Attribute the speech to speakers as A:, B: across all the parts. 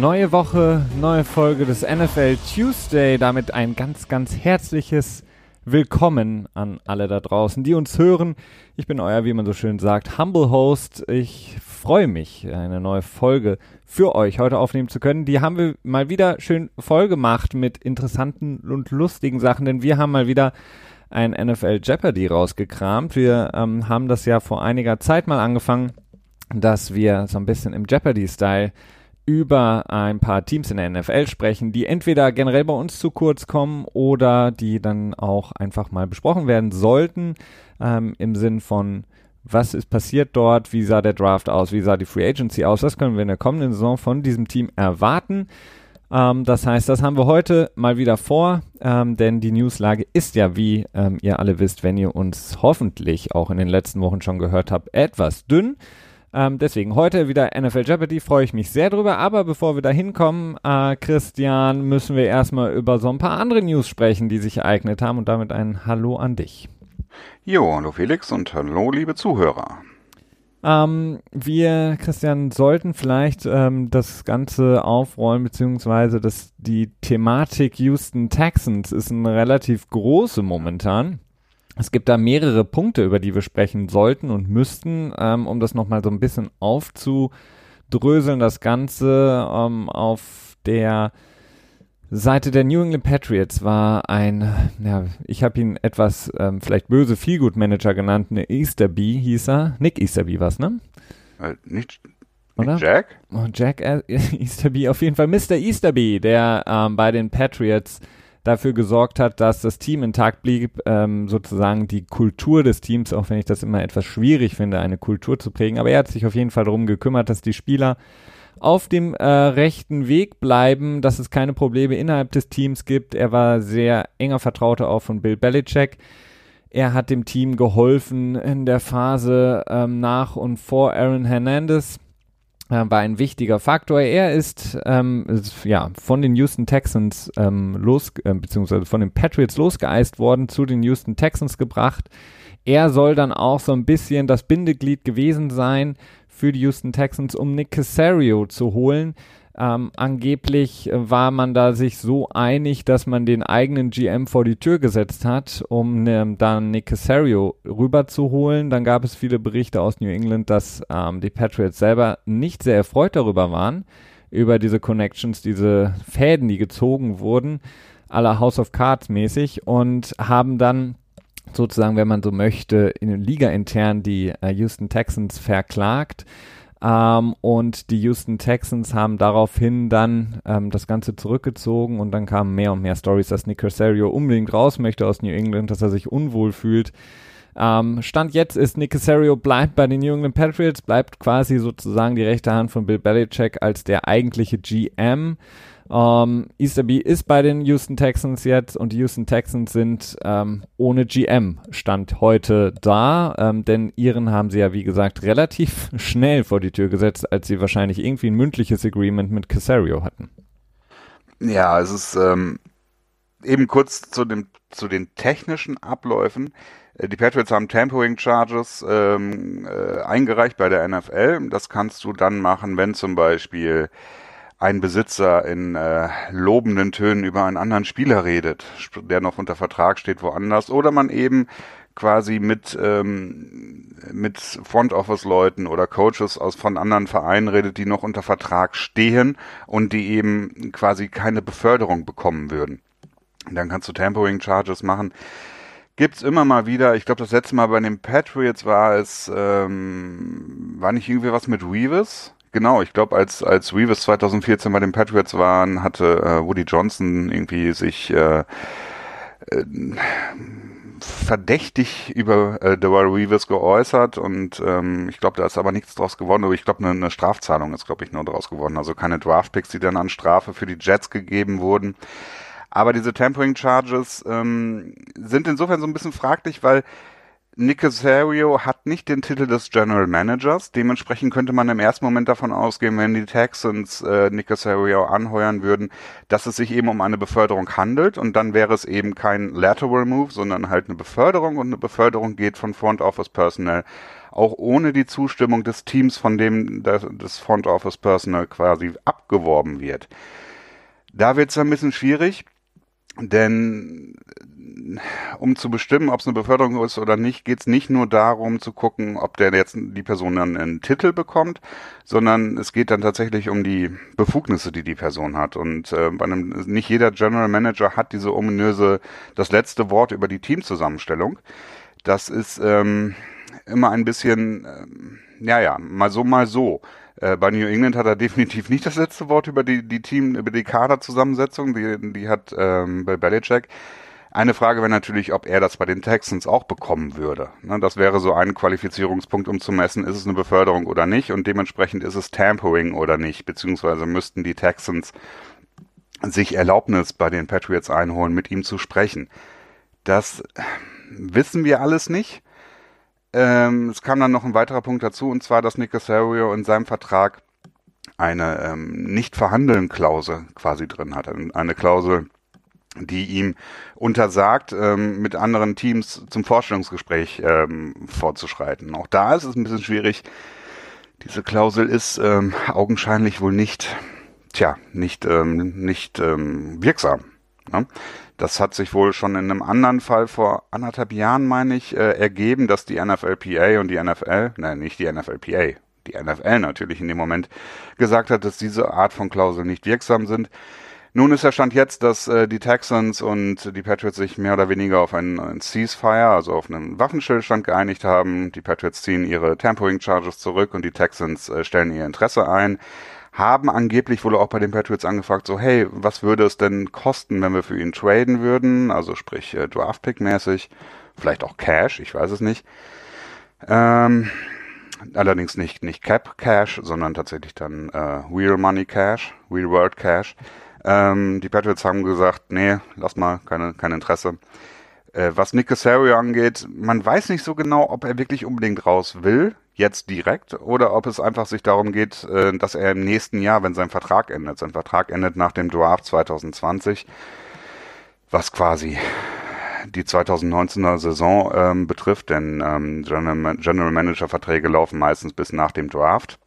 A: Neue Woche, neue Folge des NFL Tuesday. Damit ein ganz, ganz herzliches Willkommen an alle da draußen, die uns hören. Ich bin euer, wie man so schön sagt, Humble Host. Ich freue mich, eine neue Folge für euch heute aufnehmen zu können. Die haben wir mal wieder schön voll gemacht mit interessanten und lustigen Sachen, denn wir haben mal wieder ein NFL Jeopardy rausgekramt. Wir ähm, haben das ja vor einiger Zeit mal angefangen, dass wir so ein bisschen im Jeopardy-Style über ein paar Teams in der NFL sprechen, die entweder generell bei uns zu kurz kommen oder die dann auch einfach mal besprochen werden sollten, ähm, im Sinn von, was ist passiert dort, wie sah der Draft aus, wie sah die Free Agency aus, was können wir in der kommenden Saison von diesem Team erwarten. Ähm, das heißt, das haben wir heute mal wieder vor, ähm, denn die Newslage ist ja, wie ähm, ihr alle wisst, wenn ihr uns hoffentlich auch in den letzten Wochen schon gehört habt, etwas dünn. Ähm, deswegen heute wieder NFL Jeopardy, freue ich mich sehr drüber. Aber bevor wir da hinkommen, äh, Christian, müssen wir erstmal über so ein paar andere News sprechen, die sich ereignet haben. Und damit ein Hallo an dich.
B: Jo, hallo Felix und hallo liebe Zuhörer.
A: Ähm, wir, Christian, sollten vielleicht ähm, das Ganze aufrollen, beziehungsweise das, die Thematik Houston Texans ist eine relativ große momentan. Es gibt da mehrere Punkte, über die wir sprechen sollten und müssten, ähm, um das nochmal so ein bisschen aufzudröseln. Das Ganze ähm, auf der Seite der New England Patriots war ein, ja, ich habe ihn etwas ähm, vielleicht böse Feelgood Manager genannt, ne Easterby hieß er. Nick Easterby was, ne?
B: Äh, nicht,
A: Oder?
B: Jack?
A: Jack äh, Easterby, auf jeden Fall Mr. Easterby, der ähm, bei den Patriots dafür gesorgt hat, dass das Team intakt blieb, ähm, sozusagen die Kultur des Teams, auch wenn ich das immer etwas schwierig finde, eine Kultur zu prägen. Aber er hat sich auf jeden Fall darum gekümmert, dass die Spieler auf dem äh, rechten Weg bleiben, dass es keine Probleme innerhalb des Teams gibt. Er war sehr enger Vertrauter auch von Bill Belichick. Er hat dem Team geholfen in der Phase ähm, nach und vor Aaron Hernandez war ein wichtiger Faktor. Er ist, ähm, ja von den Houston Texans ähm, los, äh, beziehungsweise von den Patriots losgeeist worden, zu den Houston Texans gebracht. Er soll dann auch so ein bisschen das Bindeglied gewesen sein für die Houston Texans, um Nick Casario zu holen. Ähm, angeblich war man da sich so einig, dass man den eigenen GM vor die Tür gesetzt hat, um ne, dann Nick Casario rüberzuholen. Dann gab es viele Berichte aus New England, dass ähm, die Patriots selber nicht sehr erfreut darüber waren, über diese Connections, diese Fäden, die gezogen wurden, aller House of Cards mäßig und haben dann sozusagen, wenn man so möchte, in Liga intern die äh, Houston Texans verklagt. Ähm, und die Houston Texans haben daraufhin dann ähm, das Ganze zurückgezogen und dann kamen mehr und mehr Stories, dass Nick Casario unbedingt raus möchte aus New England, dass er sich unwohl fühlt. Ähm, Stand jetzt ist Nick Casario bleibt bei den New England Patriots, bleibt quasi sozusagen die rechte Hand von Bill Belichick als der eigentliche GM. Ähm, Easterby ist bei den Houston Texans jetzt und die Houston Texans sind ähm, ohne GM Stand heute da, ähm, denn ihren haben sie ja wie gesagt relativ schnell vor die Tür gesetzt, als sie wahrscheinlich irgendwie ein mündliches Agreement mit Casario hatten.
B: Ja, es ist ähm, eben kurz zu dem zu den technischen Abläufen. Äh, die Patriots haben Tampering Charges ähm, äh, eingereicht bei der NFL. Das kannst du dann machen, wenn zum Beispiel ein Besitzer in äh, lobenden Tönen über einen anderen Spieler redet, der noch unter Vertrag steht woanders, oder man eben quasi mit ähm, mit Front Office Leuten oder Coaches aus von anderen Vereinen redet, die noch unter Vertrag stehen und die eben quasi keine Beförderung bekommen würden. Dann kannst du Tampering Charges machen. Gibt's immer mal wieder. Ich glaube, das letzte Mal bei den Patriots war es ähm, war nicht irgendwie was mit Reeves Genau, ich glaube, als, als Reeves 2014 bei den Patriots waren, hatte äh, Woody Johnson irgendwie sich äh, äh, verdächtig über äh, Dewar Reeves geäußert und ähm, ich glaube, da ist aber nichts draus geworden, aber ich glaube, eine, eine Strafzahlung ist, glaube ich, nur draus geworden. Also keine Draftpicks, die dann an Strafe für die Jets gegeben wurden. Aber diese Tampering Charges ähm, sind insofern so ein bisschen fraglich, weil Nick Casario hat nicht den Titel des General Managers. Dementsprechend könnte man im ersten Moment davon ausgehen, wenn die Texans äh, Nick Casario anheuern würden, dass es sich eben um eine Beförderung handelt. Und dann wäre es eben kein Lateral Move, sondern halt eine Beförderung. Und eine Beförderung geht von Front Office Personnel auch ohne die Zustimmung des Teams, von dem das Front Office Personnel quasi abgeworben wird. Da wird es ein bisschen schwierig, denn um zu bestimmen, ob es eine Beförderung ist oder nicht, geht es nicht nur darum zu gucken, ob der jetzt die Person dann einen Titel bekommt, sondern es geht dann tatsächlich um die Befugnisse, die die Person hat. Und äh, bei einem, nicht jeder General Manager hat diese ominöse, das letzte Wort über die Teamzusammenstellung. Das ist ähm, immer ein bisschen, ähm, ja, ja, mal so, mal so. Äh, bei New England hat er definitiv nicht das letzte Wort über die, die Team, über die Kaderzusammensetzung, die, die hat ähm, bei Belichick. Eine Frage wäre natürlich, ob er das bei den Texans auch bekommen würde. Ne, das wäre so ein Qualifizierungspunkt, um zu messen, ist es eine Beförderung oder nicht und dementsprechend ist es Tampering oder nicht, beziehungsweise müssten die Texans sich Erlaubnis bei den Patriots einholen, mit ihm zu sprechen. Das wissen wir alles nicht. Ähm, es kam dann noch ein weiterer Punkt dazu, und zwar, dass Nick Casario in seinem Vertrag eine ähm, Nicht-Verhandeln-Klausel quasi drin hat. Eine Klausel, die ihm untersagt, ähm, mit anderen Teams zum Vorstellungsgespräch ähm, vorzuschreiten. Auch da ist es ein bisschen schwierig. Diese Klausel ist ähm, augenscheinlich wohl nicht, tja, nicht, ähm, nicht ähm, wirksam. Ne? Das hat sich wohl schon in einem anderen Fall vor anderthalb Jahren, meine ich, äh, ergeben, dass die NFLPA und die NFL, nein, nicht die NFLPA, die NFL natürlich in dem Moment gesagt hat, dass diese Art von Klauseln nicht wirksam sind. Nun ist der Stand jetzt, dass äh, die Texans und die Patriots sich mehr oder weniger auf einen, einen Ceasefire, also auf einen Waffenstillstand geeinigt haben. Die Patriots ziehen ihre Tampering Charges zurück und die Texans äh, stellen ihr Interesse ein haben angeblich wohl auch bei den Patriots angefragt, so hey, was würde es denn kosten, wenn wir für ihn traden würden, also sprich äh, Draft-Pick-mäßig, vielleicht auch Cash, ich weiß es nicht. Ähm, allerdings nicht, nicht Cap Cash, sondern tatsächlich dann äh, Real Money Cash, Real World Cash. Ähm, die Patriots haben gesagt, nee, lass mal, keine, kein Interesse. Äh, was Nick Casario angeht, man weiß nicht so genau, ob er wirklich unbedingt raus will jetzt direkt oder ob es einfach sich darum geht, äh, dass er im nächsten Jahr, wenn sein Vertrag endet, sein Vertrag endet nach dem Draft 2020, was quasi die 2019er Saison ähm, betrifft, denn ähm, General, Manager Verträge laufen meistens bis nach dem Draft.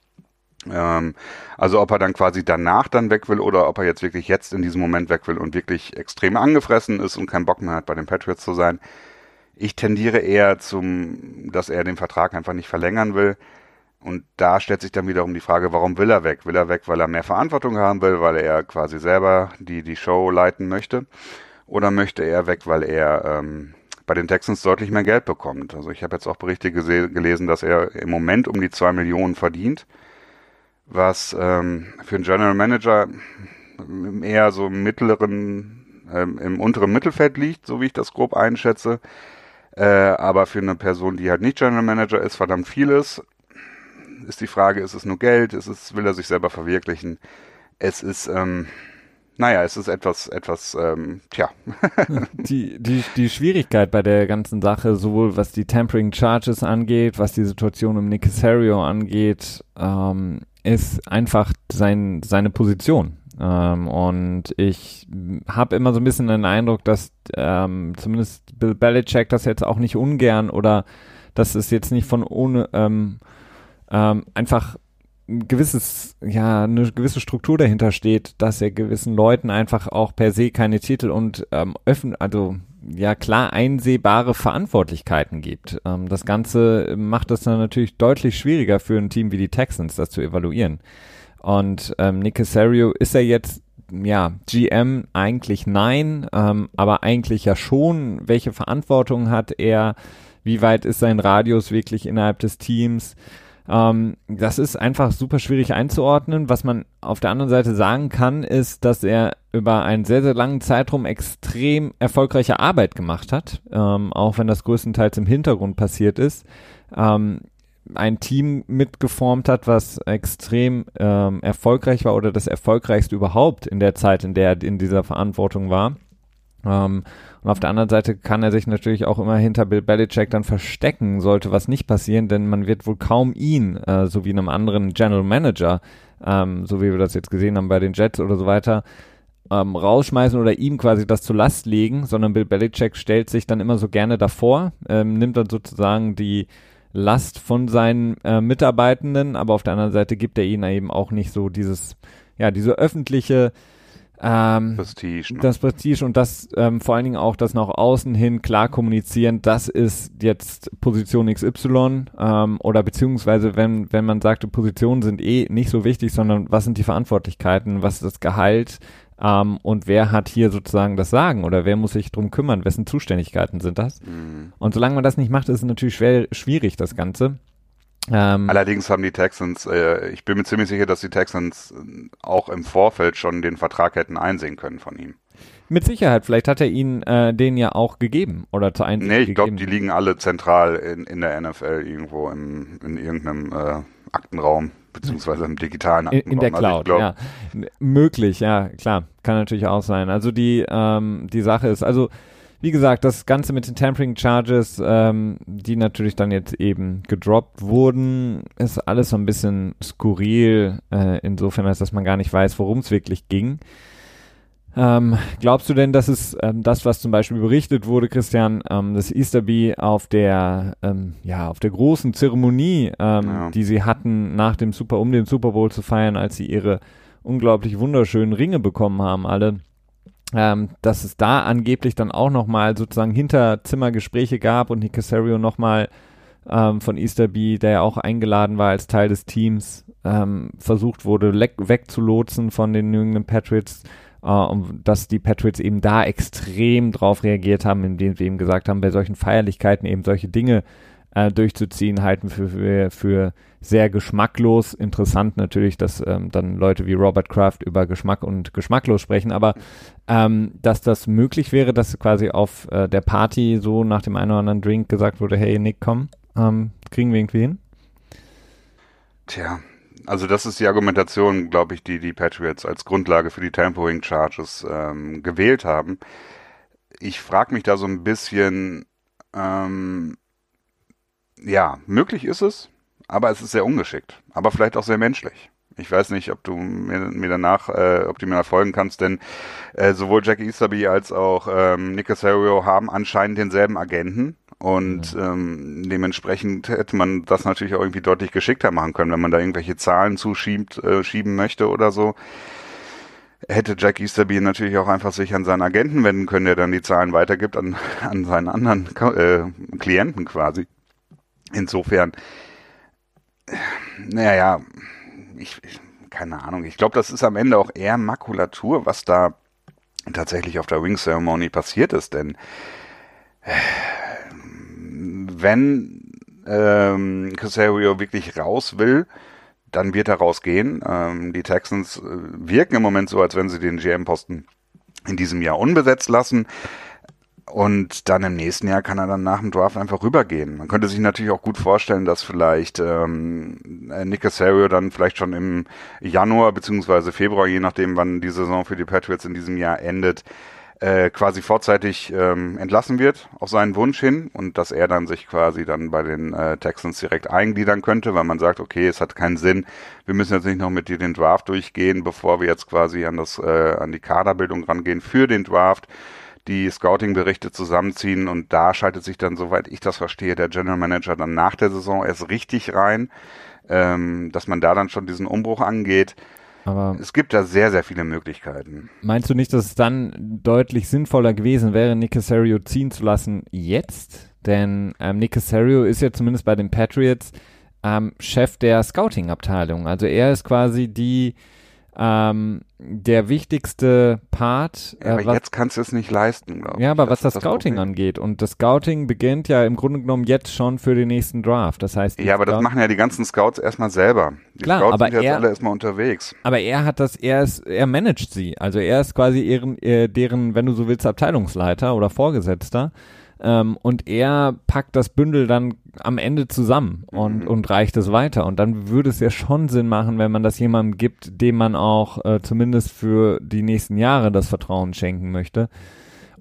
B: Ähm, also ob er dann quasi danach dann weg will oder ob er jetzt wirklich jetzt in diesem Moment weg will und wirklich extrem angefressen ist und keinen Bock mehr hat, bei den Patriots zu sein, ich tendiere eher zum, dass er den Vertrag einfach nicht verlängern will. Und da stellt sich dann wiederum die Frage, warum will er weg? Will er weg, weil er mehr Verantwortung haben will, weil er quasi selber die, die Show leiten möchte? Oder möchte er weg, weil er ähm, bei den Texans deutlich mehr Geld bekommt? Also ich habe jetzt auch Berichte gelesen, dass er im Moment um die zwei Millionen verdient, was ähm, für einen General Manager eher so im mittleren, ähm, im unteren Mittelfeld liegt, so wie ich das grob einschätze. Äh, aber für eine Person, die halt nicht General Manager ist, verdammt vieles. Ist die Frage, ist es nur Geld? Ist es, will er sich selber verwirklichen? Es ist, ähm, naja, es ist etwas, etwas, ähm, tja.
A: die, die, die Schwierigkeit bei der ganzen Sache, sowohl was die Tampering Charges angeht, was die Situation Nick Casario angeht, ähm, ist einfach sein, seine Position. Ähm, und ich habe immer so ein bisschen den Eindruck, dass ähm, zumindest Bill Belichick das jetzt auch nicht ungern oder dass es jetzt nicht von ohne ähm, ähm, einfach ein gewisses, ja, eine gewisse Struktur dahinter steht, dass er gewissen Leuten einfach auch per se keine Titel und ähm, öffnen, also ja klar einsehbare Verantwortlichkeiten gibt. Ähm, das Ganze macht es dann natürlich deutlich schwieriger für ein Team wie die Texans, das zu evaluieren. Und ähm, Nick Casario ist er jetzt ja, GM eigentlich nein, ähm, aber eigentlich ja schon. Welche Verantwortung hat er? Wie weit ist sein Radius wirklich innerhalb des Teams? Ähm, das ist einfach super schwierig einzuordnen. Was man auf der anderen Seite sagen kann, ist, dass er über einen sehr, sehr langen Zeitraum extrem erfolgreiche Arbeit gemacht hat, ähm, auch wenn das größtenteils im Hintergrund passiert ist. Ähm, ein Team mitgeformt hat, was extrem ähm, erfolgreich war oder das erfolgreichste überhaupt in der Zeit, in der er in dieser Verantwortung war. Ähm, und auf der anderen Seite kann er sich natürlich auch immer hinter Bill Belichick dann verstecken, sollte was nicht passieren, denn man wird wohl kaum ihn, äh, so wie einem anderen General Manager, ähm, so wie wir das jetzt gesehen haben bei den Jets oder so weiter, ähm, rausschmeißen oder ihm quasi das zur Last legen, sondern Bill Belichick stellt sich dann immer so gerne davor, ähm, nimmt dann sozusagen die Last von seinen äh, Mitarbeitenden, aber auf der anderen Seite gibt er ihnen eben auch nicht so dieses, ja, diese öffentliche ähm,
B: Prestige. Ne?
A: Das Prestige und das ähm, vor allen Dingen auch das nach außen hin klar kommunizieren, das ist jetzt Position XY ähm, oder beziehungsweise wenn, wenn man sagte, Positionen sind eh nicht so wichtig, sondern was sind die Verantwortlichkeiten, was ist das Gehalt ähm, und wer hat hier sozusagen das Sagen oder wer muss sich drum kümmern, wessen Zuständigkeiten sind das? Mhm. Und solange man das nicht macht, ist es natürlich schwer, schwierig, das Ganze.
B: Ähm, Allerdings haben die Texans, äh, ich bin mir ziemlich sicher, dass die Texans äh, auch im Vorfeld schon den Vertrag hätten einsehen können von ihm.
A: Mit Sicherheit, vielleicht hat er ihnen äh, den ja auch gegeben oder zu
B: Einsicht Nee, ich glaube, die liegen alle zentral in, in der NFL irgendwo im, in irgendeinem äh, Aktenraum, beziehungsweise im digitalen
A: Aktenraum. In, der also Cloud, also ja. Möglich, ja, klar, kann natürlich auch sein. Also die, ähm, die Sache ist, also wie gesagt, das Ganze mit den Tampering Charges, ähm, die natürlich dann jetzt eben gedroppt wurden, ist alles so ein bisschen skurril, äh, insofern, als dass man gar nicht weiß, worum es wirklich ging. Ähm, glaubst du denn, dass es ähm, das, was zum Beispiel berichtet wurde, Christian, ähm, das Easterby auf der, ähm, ja, auf der großen Zeremonie, ähm, ja. die sie hatten, nach dem Super, um den Super Bowl zu feiern, als sie ihre unglaublich wunderschönen Ringe bekommen haben, alle, ähm, dass es da angeblich dann auch nochmal sozusagen Hinterzimmergespräche gab und Nick Casario nochmal ähm, von Easterby, der ja auch eingeladen war als Teil des Teams, ähm, versucht wurde wegzulotsen von den New England Patriots äh, dass die Patriots eben da extrem drauf reagiert haben, indem sie eben gesagt haben, bei solchen Feierlichkeiten eben solche Dinge äh, durchzuziehen, halten für, für, für sehr geschmacklos. Interessant natürlich, dass ähm, dann Leute wie Robert Kraft über Geschmack und geschmacklos sprechen, aber ähm, dass das möglich wäre, dass quasi auf äh, der Party so nach dem einen oder anderen Drink gesagt wurde, hey Nick, komm, ähm, kriegen wir irgendwie hin?
B: Tja, also das ist die Argumentation, glaube ich, die die Patriots als Grundlage für die Tampering Charges ähm, gewählt haben. Ich frage mich da so ein bisschen, ähm, ja, möglich ist es, aber es ist sehr ungeschickt, aber vielleicht auch sehr menschlich. Ich weiß nicht, ob du mir, mir danach, äh, ob du mir folgen kannst, denn äh, sowohl Jack Easterby als auch ähm, Nick Casario haben anscheinend denselben Agenten und ja. ähm, dementsprechend hätte man das natürlich auch irgendwie deutlich geschickter machen können, wenn man da irgendwelche Zahlen zuschiebt, äh, schieben möchte oder so. Hätte Jack Easterby natürlich auch einfach sich an seinen Agenten wenden können, der dann die Zahlen weitergibt an, an seinen anderen äh, Klienten quasi. Insofern, naja, ich, ich keine Ahnung. Ich glaube, das ist am Ende auch eher Makulatur, was da tatsächlich auf der Wing Ceremony passiert ist, denn äh, wenn ähm, Casario wirklich raus will, dann wird er rausgehen. Ähm, die Texans äh, wirken im Moment so, als wenn sie den GM-Posten in diesem Jahr unbesetzt lassen. Und dann im nächsten Jahr kann er dann nach dem Draft einfach rübergehen. Man könnte sich natürlich auch gut vorstellen, dass vielleicht ähm, Nick Casario dann vielleicht schon im Januar beziehungsweise Februar, je nachdem wann die Saison für die Patriots in diesem Jahr endet, äh, quasi vorzeitig ähm, entlassen wird auf seinen Wunsch hin und dass er dann sich quasi dann bei den äh, Texans direkt eingliedern könnte, weil man sagt, okay, es hat keinen Sinn, wir müssen jetzt nicht noch mit dir den Draft durchgehen, bevor wir jetzt quasi an das äh, an die Kaderbildung rangehen für den Draft die Scouting-Berichte zusammenziehen und da schaltet sich dann, soweit ich das verstehe, der General Manager dann nach der Saison erst richtig rein, ähm, dass man da dann schon diesen Umbruch angeht. Aber es gibt da sehr, sehr viele Möglichkeiten.
A: Meinst du nicht, dass es dann deutlich sinnvoller gewesen wäre, Nick Casario ziehen zu lassen jetzt? Denn ähm, Nick Casario ist ja zumindest bei den Patriots ähm, Chef der Scouting-Abteilung. Also er ist quasi die ähm, der wichtigste Part.
B: Ja, aber äh, was, jetzt kannst du es nicht leisten,
A: glaube ich. Ja, aber das was das, das Scouting Problem. angeht. Und das Scouting beginnt ja im Grunde genommen jetzt schon für den nächsten Draft. Das heißt,
B: ja, aber das machen ja die ganzen Scouts erstmal selber. Die
A: Klar,
B: Scouts
A: aber
B: sind jetzt
A: er,
B: alle erstmal unterwegs.
A: Aber er hat das, er ist, er managt sie. Also er ist quasi ihren, äh, deren, wenn du so willst, Abteilungsleiter oder Vorgesetzter. Ähm, und er packt das Bündel dann am Ende zusammen und, mhm. und reicht es weiter. Und dann würde es ja schon Sinn machen, wenn man das jemandem gibt, dem man auch äh, zumindest für die nächsten Jahre das Vertrauen schenken möchte.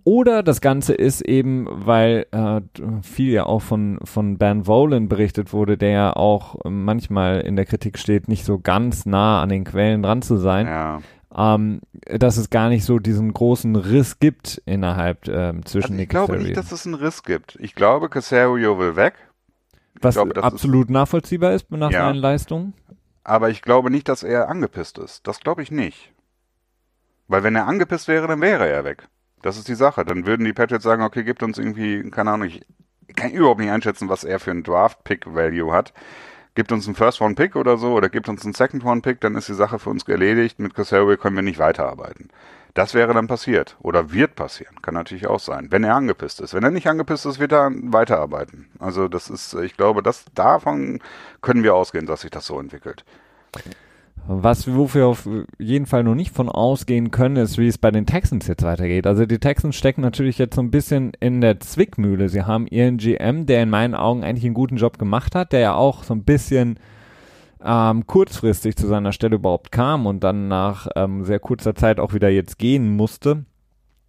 A: Oder das Ganze ist eben, weil äh, viel ja auch von, von Ben Volan berichtet wurde, der ja auch manchmal in der Kritik steht, nicht so ganz nah an den Quellen dran zu sein.
B: Ja.
A: Ähm, dass es gar nicht so diesen großen Riss gibt innerhalb ähm, zwischen
B: also Ich glaube nicht, dass es einen Riss gibt. Ich glaube, Casario will weg.
A: Was glaube, absolut nachvollziehbar ist nach ja, seinen Leistungen.
B: Aber ich glaube nicht, dass er angepisst ist. Das glaube ich nicht. Weil wenn er angepisst wäre, dann wäre er weg. Das ist die Sache. Dann würden die Patriots sagen, okay, gibt uns irgendwie, keine Ahnung, ich kann überhaupt nicht einschätzen, was er für ein Draft-Pick-Value hat. Gibt uns einen First-Round-Pick oder so, oder gibt uns einen Second-Round-Pick, dann ist die Sache für uns erledigt. Mit Casario können wir nicht weiterarbeiten. Das wäre dann passiert. Oder wird passieren. Kann natürlich auch sein. Wenn er angepisst ist. Wenn er nicht angepisst ist, wird er weiterarbeiten. Also das ist, ich glaube, das, davon können wir ausgehen, dass sich das so entwickelt.
A: Was, wofür wir auf jeden Fall noch nicht von ausgehen können, ist, wie es bei den Texans jetzt weitergeht. Also die Texans stecken natürlich jetzt so ein bisschen in der Zwickmühle. Sie haben ihren GM, der in meinen Augen eigentlich einen guten Job gemacht hat, der ja auch so ein bisschen ähm, kurzfristig zu seiner Stelle überhaupt kam und dann nach ähm, sehr kurzer Zeit auch wieder jetzt gehen musste.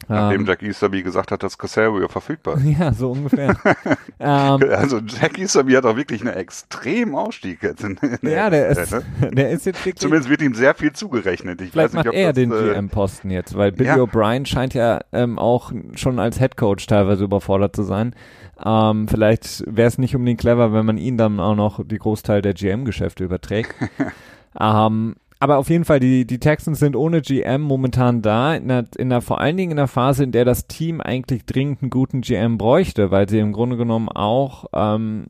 B: Nachdem ähm, Jack Easterby gesagt hat, dass Casario verfügbar ist.
A: Ja, so ungefähr.
B: ähm, also Jack Easterby hat auch wirklich einen extremen Ausstieg jetzt. In,
A: in ja, der, ist, ne? der ist jetzt
B: wirklich... Zumindest wird ihm sehr viel zugerechnet. Ich
A: vielleicht nicht, macht er das, den äh, GM-Posten jetzt, weil Billy ja. O'Brien scheint ja ähm, auch schon als Headcoach teilweise überfordert zu sein. Ähm, vielleicht wäre es nicht unbedingt clever, wenn man ihn dann auch noch die Großteil der GM-Geschäfte überträgt. ähm, aber auf jeden Fall, die, die Texans sind ohne GM momentan da, in der, in der, vor allen Dingen in der Phase, in der das Team eigentlich dringend einen guten GM bräuchte, weil sie im Grunde genommen auch ähm,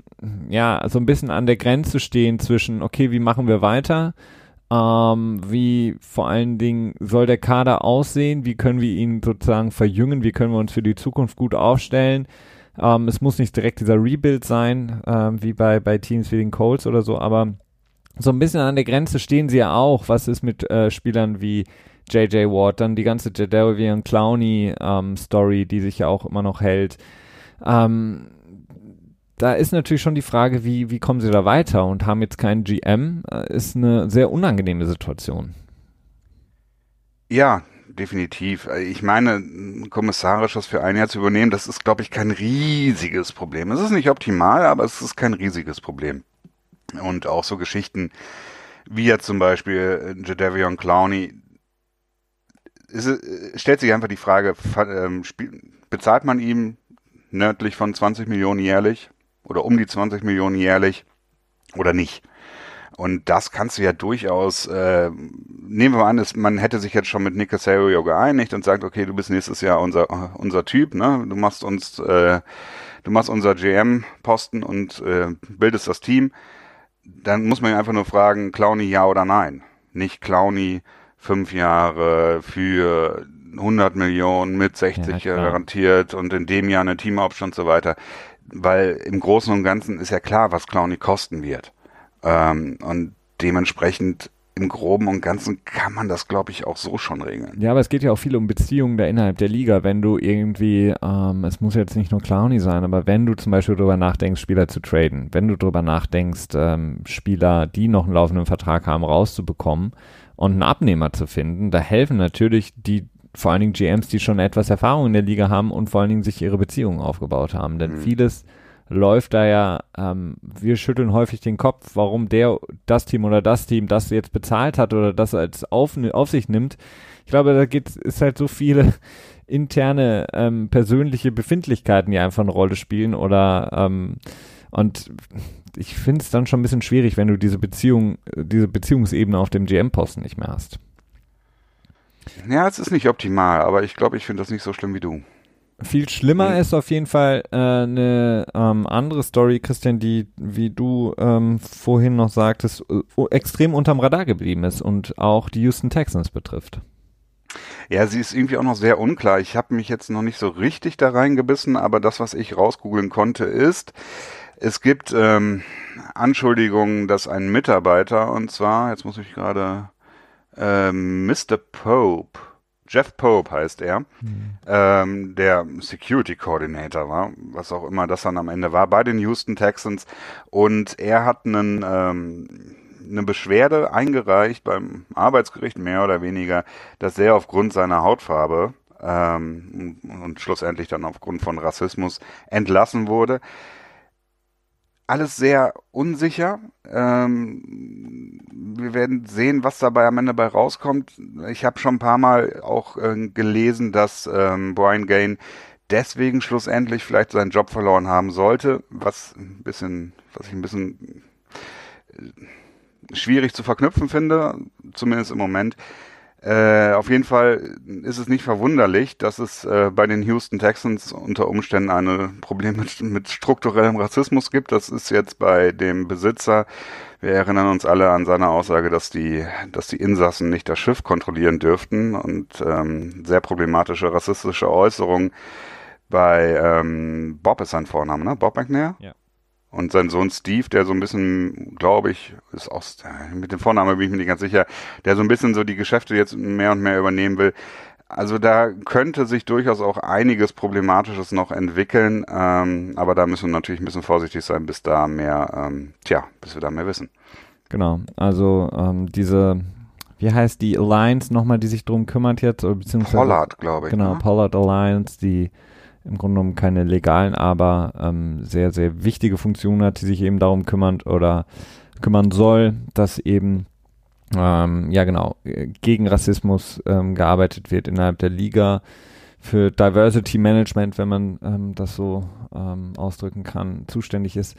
A: ja so ein bisschen an der Grenze stehen zwischen, okay, wie machen wir weiter? Ähm, wie vor allen Dingen soll der Kader aussehen? Wie können wir ihn sozusagen verjüngen? Wie können wir uns für die Zukunft gut aufstellen? Ähm, es muss nicht direkt dieser Rebuild sein, ähm, wie bei, bei Teams wie den Colts oder so, aber so ein bisschen an der Grenze stehen sie ja auch. Was ist mit äh, Spielern wie J.J. Ward, dann die ganze Jadavian Clowney ähm, die sich ja auch immer noch hält. Ähm, da ist natürlich schon die Frage, wie, wie kommen sie da weiter und haben jetzt keinen GM, äh, ist eine sehr unangenehme Situation.
B: Ja, definitiv. Ich meine, kommissarisch das für ein Jahr zu übernehmen, das ist, glaube ich, kein riesiges Problem. Es ist nicht optimal, aber es ist kein riesiges Problem. Und auch so Geschichten wie jetzt zum Beispiel äh, Jadavion Clowney. Es, äh, stellt sich einfach die Frage, ähm, bezahlt man ihm nördlich von 20 Millionen jährlich oder um die 20 Millionen jährlich oder nicht? Und das kannst du ja durchaus, äh, nehmen wir mal an, dass man hätte sich jetzt schon mit Nick Casario geeinigt und sagt, okay, du bist nächstes Jahr unser, unser Typ, ne? Du machst uns, äh, du machst unser GM-Posten und äh, bildest das Team dann muss man einfach nur fragen, Clowny ja oder nein. Nicht Clowny fünf Jahre für 100 Millionen mit 60 ja, garantiert und in dem Jahr eine Teamoption und so weiter. Weil im Großen und Ganzen ist ja klar, was Clowny kosten wird. Ähm, und dementsprechend im Groben und Ganzen kann man das, glaube ich, auch so schon regeln.
A: Ja, aber es geht ja auch viel um Beziehungen da innerhalb der Liga. Wenn du irgendwie, ähm, es muss jetzt nicht nur Clowny sein, aber wenn du zum Beispiel darüber nachdenkst, Spieler zu traden, wenn du darüber nachdenkst, ähm, Spieler, die noch einen laufenden Vertrag haben, rauszubekommen und einen Abnehmer zu finden, da helfen natürlich die vor allen Dingen GMs, die schon etwas Erfahrung in der Liga haben und vor allen Dingen sich ihre Beziehungen aufgebaut haben. Denn mhm. vieles läuft da ja, ähm, wir schütteln häufig den Kopf, warum der, das Team oder das Team das jetzt bezahlt hat oder das als auf, auf sich nimmt. Ich glaube, da geht ist halt so viele interne ähm, persönliche Befindlichkeiten, die einfach eine Rolle spielen oder ähm, und ich finde es dann schon ein bisschen schwierig, wenn du diese Beziehung, diese Beziehungsebene auf dem GM-Posten nicht mehr hast.
B: Ja, es ist nicht optimal, aber ich glaube, ich finde das nicht so schlimm wie du.
A: Viel schlimmer mhm. ist auf jeden Fall äh, eine ähm, andere Story, Christian, die, wie du ähm, vorhin noch sagtest, äh, extrem unterm Radar geblieben ist und auch die Houston Texans betrifft.
B: Ja, sie ist irgendwie auch noch sehr unklar. Ich habe mich jetzt noch nicht so richtig da reingebissen, aber das, was ich rausgoogeln konnte, ist, es gibt ähm, Anschuldigungen, dass ein Mitarbeiter, und zwar, jetzt muss ich gerade, ähm, Mr. Pope, Jeff Pope heißt er, mhm. ähm, der Security Coordinator war, was auch immer das dann am Ende war, bei den Houston Texans. Und er hat einen, ähm, eine Beschwerde eingereicht beim Arbeitsgericht, mehr oder weniger, dass er aufgrund seiner Hautfarbe ähm, und schlussendlich dann aufgrund von Rassismus entlassen wurde. Alles sehr unsicher. Ähm, wir werden sehen, was dabei am Ende bei rauskommt. Ich habe schon ein paar Mal auch äh, gelesen, dass ähm, Brian Gain deswegen schlussendlich vielleicht seinen Job verloren haben sollte, was ein bisschen, was ich ein bisschen äh, schwierig zu verknüpfen finde, zumindest im Moment. Äh, auf jeden Fall ist es nicht verwunderlich, dass es äh, bei den Houston Texans unter Umständen ein Problem mit, mit strukturellem Rassismus gibt. Das ist jetzt bei dem Besitzer. Wir erinnern uns alle an seine Aussage, dass die, dass die Insassen nicht das Schiff kontrollieren dürften und ähm, sehr problematische rassistische Äußerungen bei ähm, Bob ist sein Vorname, ne? Bob McNair?
A: Ja.
B: Und sein Sohn Steve, der so ein bisschen, glaube ich, ist auch, mit dem Vornamen bin ich mir nicht ganz sicher, der so ein bisschen so die Geschäfte jetzt mehr und mehr übernehmen will. Also da könnte sich durchaus auch einiges Problematisches noch entwickeln, ähm, aber da müssen wir natürlich ein bisschen vorsichtig sein, bis da mehr, ähm, tja, bis wir da mehr wissen.
A: Genau, also ähm, diese, wie heißt die Alliance nochmal, die sich drum kümmert jetzt? Beziehungsweise,
B: Pollard, glaube ich.
A: Genau,
B: ne?
A: Pollard Alliance, die im Grunde genommen keine legalen, aber ähm, sehr, sehr wichtige Funktionen hat, die sich eben darum kümmert oder kümmern soll, dass eben ähm, ja genau gegen Rassismus ähm, gearbeitet wird innerhalb der Liga für Diversity Management, wenn man ähm, das so ähm, ausdrücken kann, zuständig ist.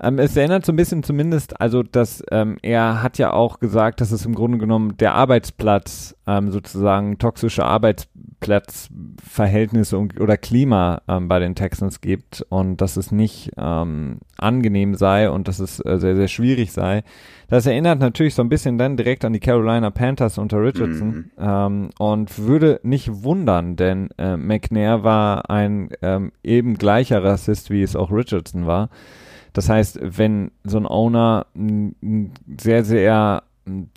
A: Ähm, es erinnert so ein bisschen zumindest, also dass ähm, er hat ja auch gesagt, dass es im Grunde genommen der Arbeitsplatz ähm, sozusagen toxische Arbeitsplatzverhältnisse und, oder Klima ähm, bei den Texans gibt und dass es nicht ähm, angenehm sei und dass es äh, sehr, sehr schwierig sei. Das erinnert natürlich so ein bisschen dann direkt an die Carolina Panthers unter Richardson
B: Mhm.
A: ähm, und würde nicht wundern, denn äh, McNair war ein ähm, eben gleicher Rassist, wie es auch Richardson war. Das heißt, wenn so ein Owner einen sehr, sehr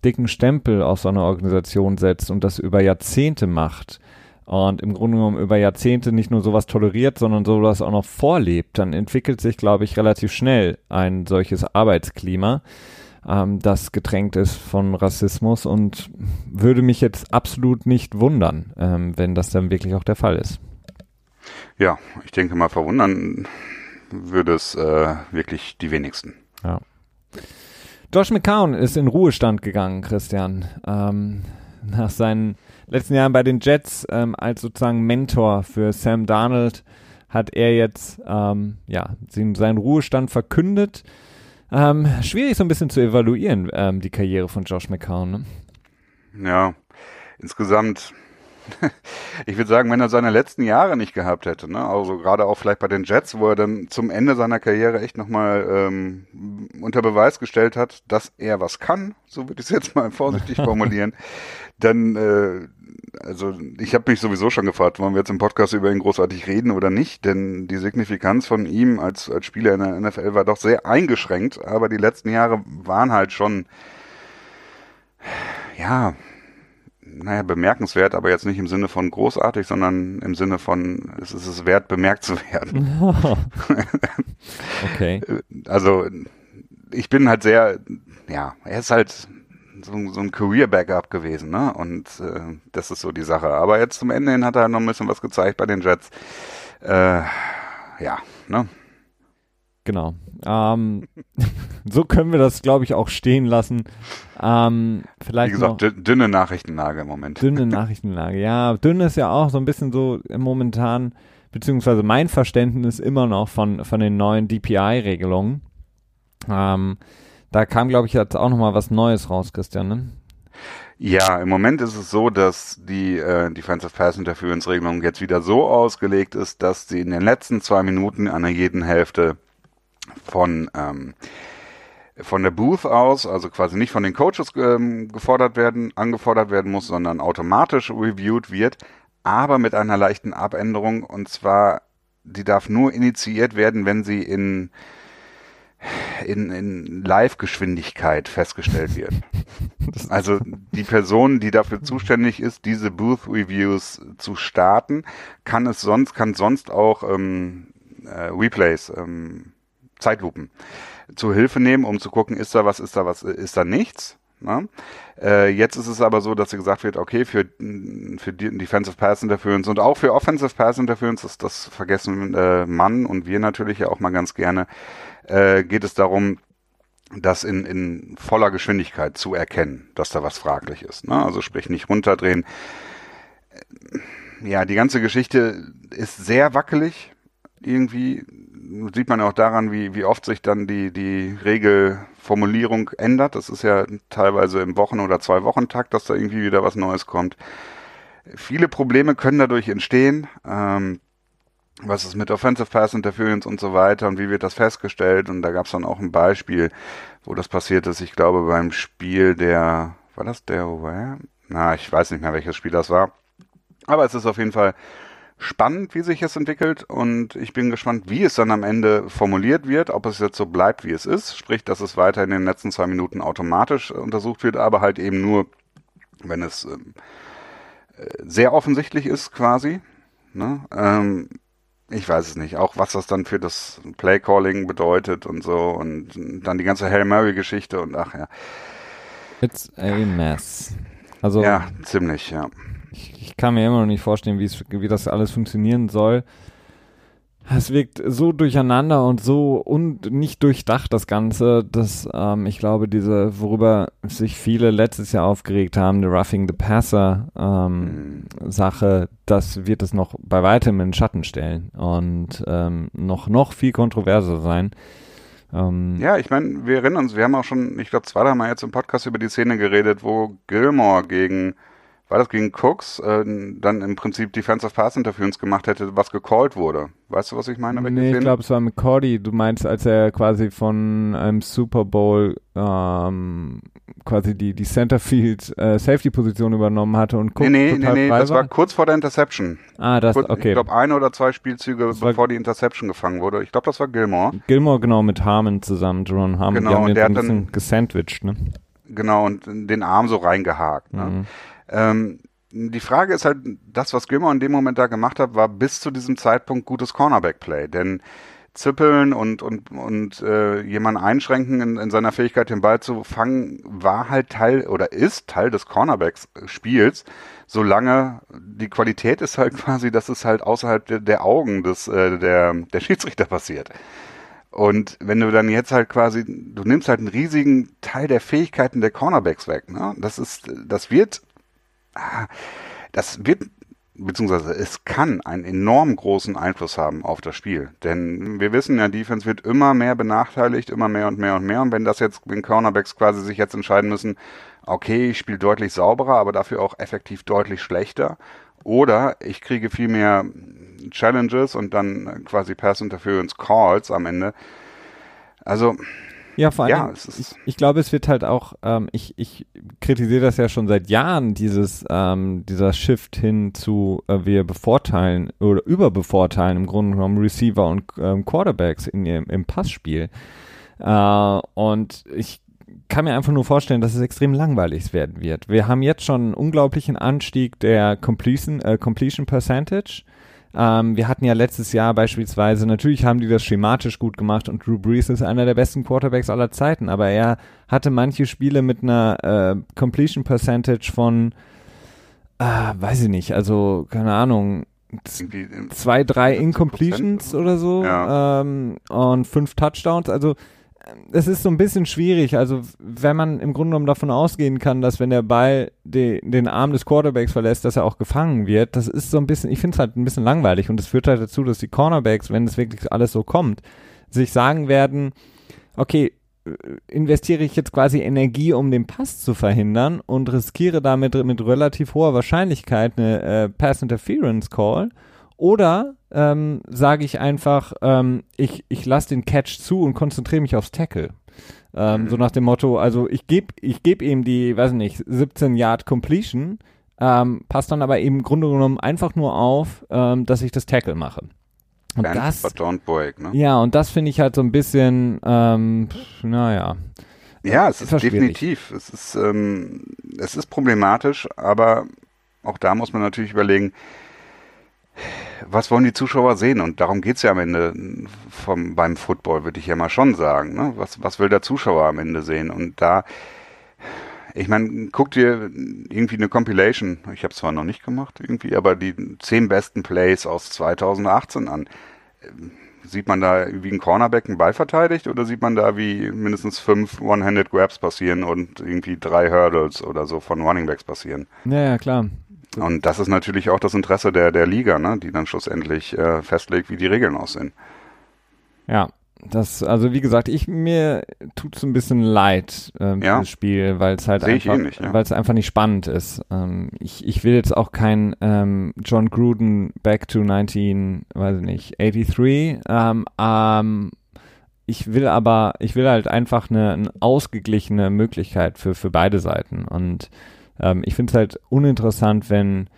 A: dicken Stempel auf so eine Organisation setzt und das über Jahrzehnte macht und im Grunde genommen über Jahrzehnte nicht nur sowas toleriert, sondern sowas auch noch vorlebt, dann entwickelt sich, glaube ich, relativ schnell ein solches Arbeitsklima, ähm, das getränkt ist von Rassismus und würde mich jetzt absolut nicht wundern, ähm, wenn das dann wirklich auch der Fall ist.
B: Ja, ich denke mal, verwundern würde es äh, wirklich die wenigsten.
A: Ja. Josh McCown ist in Ruhestand gegangen, Christian. Ähm, nach seinen letzten Jahren bei den Jets ähm, als sozusagen Mentor für Sam Darnold hat er jetzt ähm, ja seinen Ruhestand verkündet. Ähm, schwierig so ein bisschen zu evaluieren, ähm, die Karriere von Josh McCown. Ne?
B: Ja, insgesamt, ich würde sagen, wenn er seine letzten Jahre nicht gehabt hätte, ne, also gerade auch vielleicht bei den Jets, wo er dann zum Ende seiner Karriere echt nochmal ähm, unter Beweis gestellt hat, dass er was kann, so würde ich es jetzt mal vorsichtig formulieren, dann, äh, also ich habe mich sowieso schon gefragt, wollen wir jetzt im Podcast über ihn großartig reden oder nicht, denn die Signifikanz von ihm als, als Spieler in der NFL war doch sehr eingeschränkt, aber die letzten Jahre waren halt schon, ja, naja, bemerkenswert, aber jetzt nicht im Sinne von großartig, sondern im Sinne von, es ist es wert, bemerkt zu werden.
A: okay.
B: Also, ich bin halt sehr, ja, er ist halt so, so ein Career-Backup gewesen, ne? Und äh, das ist so die Sache. Aber jetzt zum Ende hin hat er noch ein bisschen was gezeigt bei den Jets. Äh, ja, ne?
A: Genau. Ähm, so können wir das, glaube ich, auch stehen lassen. Ähm, vielleicht
B: Wie gesagt,
A: noch
B: dünne Nachrichtenlage im Moment.
A: dünne Nachrichtenlage. Ja, dünn ist ja auch so ein bisschen so momentan, beziehungsweise mein Verständnis immer noch von, von den neuen DPI-Regelungen. Ähm, da kam, glaube ich, jetzt auch nochmal was Neues raus, Christian. Ne?
B: Ja, im Moment ist es so, dass die äh, Defensive Pass Interference Regelung jetzt wieder so ausgelegt ist, dass sie in den letzten zwei Minuten an der jeden Hälfte von ähm, von der Booth aus, also quasi nicht von den Coaches ähm, gefordert werden, angefordert werden muss, sondern automatisch reviewed wird, aber mit einer leichten Abänderung und zwar, die darf nur initiiert werden, wenn sie in in, in Live-Geschwindigkeit festgestellt wird. Also die Person, die dafür zuständig ist, diese Booth Reviews zu starten, kann es sonst, kann sonst auch ähm, äh, Replays, ähm, Zeitlupen zur Hilfe nehmen, um zu gucken, ist da was, ist da was, ist da nichts. Ne? Äh, jetzt ist es aber so, dass gesagt wird, okay, für, für Defensive Pass Interference und auch für Offensive Pass Interference, das, das vergessen äh, Mann und wir natürlich ja auch mal ganz gerne, äh, geht es darum, das in, in voller Geschwindigkeit zu erkennen, dass da was fraglich ist. Ne? Also sprich nicht runterdrehen. Ja, die ganze Geschichte ist sehr wackelig. Irgendwie sieht man auch daran, wie, wie oft sich dann die, die Regelformulierung ändert. Das ist ja teilweise im Wochen- oder Zwei-Wochen-Takt, dass da irgendwie wieder was Neues kommt. Viele Probleme können dadurch entstehen. Ähm, was ist mit Offensive Pass Interference und so weiter und wie wird das festgestellt? Und da gab es dann auch ein Beispiel, wo das passiert ist. Ich glaube beim Spiel der, war das der, na, ich weiß nicht mehr, welches Spiel das war. Aber es ist auf jeden Fall spannend, wie sich es entwickelt und ich bin gespannt, wie es dann am Ende formuliert wird, ob es jetzt so bleibt, wie es ist, sprich, dass es weiter in den letzten zwei Minuten automatisch untersucht wird, aber halt eben nur, wenn es ähm, äh, sehr offensichtlich ist quasi. Ne? Ähm, ich weiß es nicht, auch was das dann für das Playcalling bedeutet und so und dann die ganze Hail Murray-Geschichte und ach ja.
A: It's a mess. Also
B: ja, ziemlich, ja.
A: Ich, ich kann mir immer noch nicht vorstellen, wie das alles funktionieren soll. Es wirkt so durcheinander und so und nicht durchdacht das Ganze, dass ähm, ich glaube, diese, worüber sich viele letztes Jahr aufgeregt haben, die Roughing the Passer ähm, mhm. Sache, das wird es noch bei weitem in den Schatten stellen und ähm, noch, noch viel kontroverser sein.
B: Ähm, ja, ich meine, wir erinnern uns, wir haben auch schon, ich glaube, zwei, drei Mal jetzt im Podcast über die Szene geredet, wo Gilmore gegen war das gegen Cooks, äh, dann im Prinzip Defensive Pass Interference gemacht hätte, was gecallt wurde. Weißt du, was ich meine?
A: Nee, ich glaube, es war mit Cody. Du meinst, als er quasi von einem Super Bowl ähm, quasi die, die Centerfield äh, Safety Position übernommen hatte und
B: Cook Nee, nee, nee, nee das war. war kurz vor der Interception.
A: Ah, das, kurz, okay.
B: Ich glaube, ein oder zwei Spielzüge, das bevor die Interception gefangen wurde. Ich glaube, das war Gilmore.
A: Gilmore, genau, mit Harmon zusammen, Jerome Harmon.
B: Genau, die haben
A: den
B: der
A: ein
B: hat
A: bisschen gesandwiched, ne?
B: Genau, und den Arm so reingehakt. Ne? Mhm. Ähm, die Frage ist halt, das, was Gilmore in dem Moment da gemacht hat, war bis zu diesem Zeitpunkt gutes Cornerback-Play. Denn zippeln und, und, und äh, jemanden einschränken in, in seiner Fähigkeit, den Ball zu fangen, war halt Teil oder ist Teil des Cornerbacks-Spiels, solange die Qualität ist halt quasi, dass es halt außerhalb der, der Augen des, äh, der, der Schiedsrichter passiert. Und wenn du dann jetzt halt quasi, du nimmst halt einen riesigen Teil der Fähigkeiten der Cornerbacks weg, ne? Das ist, das wird das wird, beziehungsweise es kann einen enorm großen Einfluss haben auf das Spiel. Denn wir wissen ja, Defense wird immer mehr benachteiligt, immer mehr und mehr und mehr. Und wenn das jetzt, wenn Cornerbacks quasi sich jetzt entscheiden müssen, okay, ich spiele deutlich sauberer, aber dafür auch effektiv deutlich schlechter. Oder ich kriege viel mehr Challenges und dann quasi Pass Interference Calls am Ende. Also,
A: ja, vor allem, ja, ich, ich glaube, es wird halt auch, ähm, ich, ich kritisiere das ja schon seit Jahren, dieses, ähm, dieser Shift hin zu, äh, wir bevorteilen oder überbevorteilen im Grunde genommen Receiver und ähm, Quarterbacks in, im, im Passspiel. Äh, und ich kann mir einfach nur vorstellen, dass es extrem langweilig werden wird. Wir haben jetzt schon einen unglaublichen Anstieg der Completion, äh, Completion Percentage. Ähm, wir hatten ja letztes Jahr beispielsweise, natürlich haben die das schematisch gut gemacht und Drew Brees ist einer der besten Quarterbacks aller Zeiten, aber er hatte manche Spiele mit einer äh, Completion Percentage von, äh, weiß ich nicht, also keine Ahnung, zwei, drei Incompletions oder so ja. ähm, und fünf Touchdowns. Also es ist so ein bisschen schwierig. Also, wenn man im Grunde genommen davon ausgehen kann, dass wenn der Ball de, den Arm des Quarterbacks verlässt, dass er auch gefangen wird, das ist so ein bisschen, ich finde es halt ein bisschen langweilig und das führt halt dazu, dass die Cornerbacks, wenn es wirklich alles so kommt, sich sagen werden, okay, investiere ich jetzt quasi Energie, um den Pass zu verhindern und riskiere damit mit relativ hoher Wahrscheinlichkeit eine äh, Pass Interference Call oder ähm, sage ich einfach, ähm, ich, ich lasse den Catch zu und konzentriere mich aufs Tackle. Ähm, mhm. So nach dem Motto, also ich gebe ich geb ihm die, weiß nicht, 17 Yard Completion, ähm, passt dann aber eben im Grunde genommen einfach nur auf, ähm, dass ich das Tackle mache. Und
B: Band, das, break, ne?
A: Ja, und das finde ich halt so ein bisschen, ähm, naja.
B: Ja, es ist definitiv, es ist, ähm, es ist problematisch, aber auch da muss man natürlich überlegen, was wollen die Zuschauer sehen? Und darum geht's ja am Ende vom, beim Football, würde ich ja mal schon sagen. Ne? Was, was will der Zuschauer am Ende sehen? Und da Ich meine, guck dir irgendwie eine Compilation, ich habe zwar noch nicht gemacht irgendwie, aber die zehn besten Plays aus 2018 an. Sieht man da wie ein Cornerback einen Ball verteidigt oder sieht man da wie mindestens fünf One-Handed Grabs passieren und irgendwie drei Hurdles oder so von Runningbacks passieren?
A: Ja, ja, klar.
B: Und das ist natürlich auch das Interesse der, der Liga, ne, die dann schlussendlich äh, festlegt, wie die Regeln aussehen.
A: Ja, das, also wie gesagt, ich mir tut es ein bisschen leid, ähm,
B: Ja.
A: das Spiel, weil es halt einfach,
B: ähnlich, ja.
A: weil es einfach nicht spannend ist. Ähm, ich, ich will jetzt auch kein ähm, John Gruden Back to 19, weiß ich nicht, 83. Ähm, ähm, ich will aber, ich will halt einfach eine, eine ausgeglichene Möglichkeit für, für beide Seiten. Und ähm, ich finde es halt uninteressant, wenn,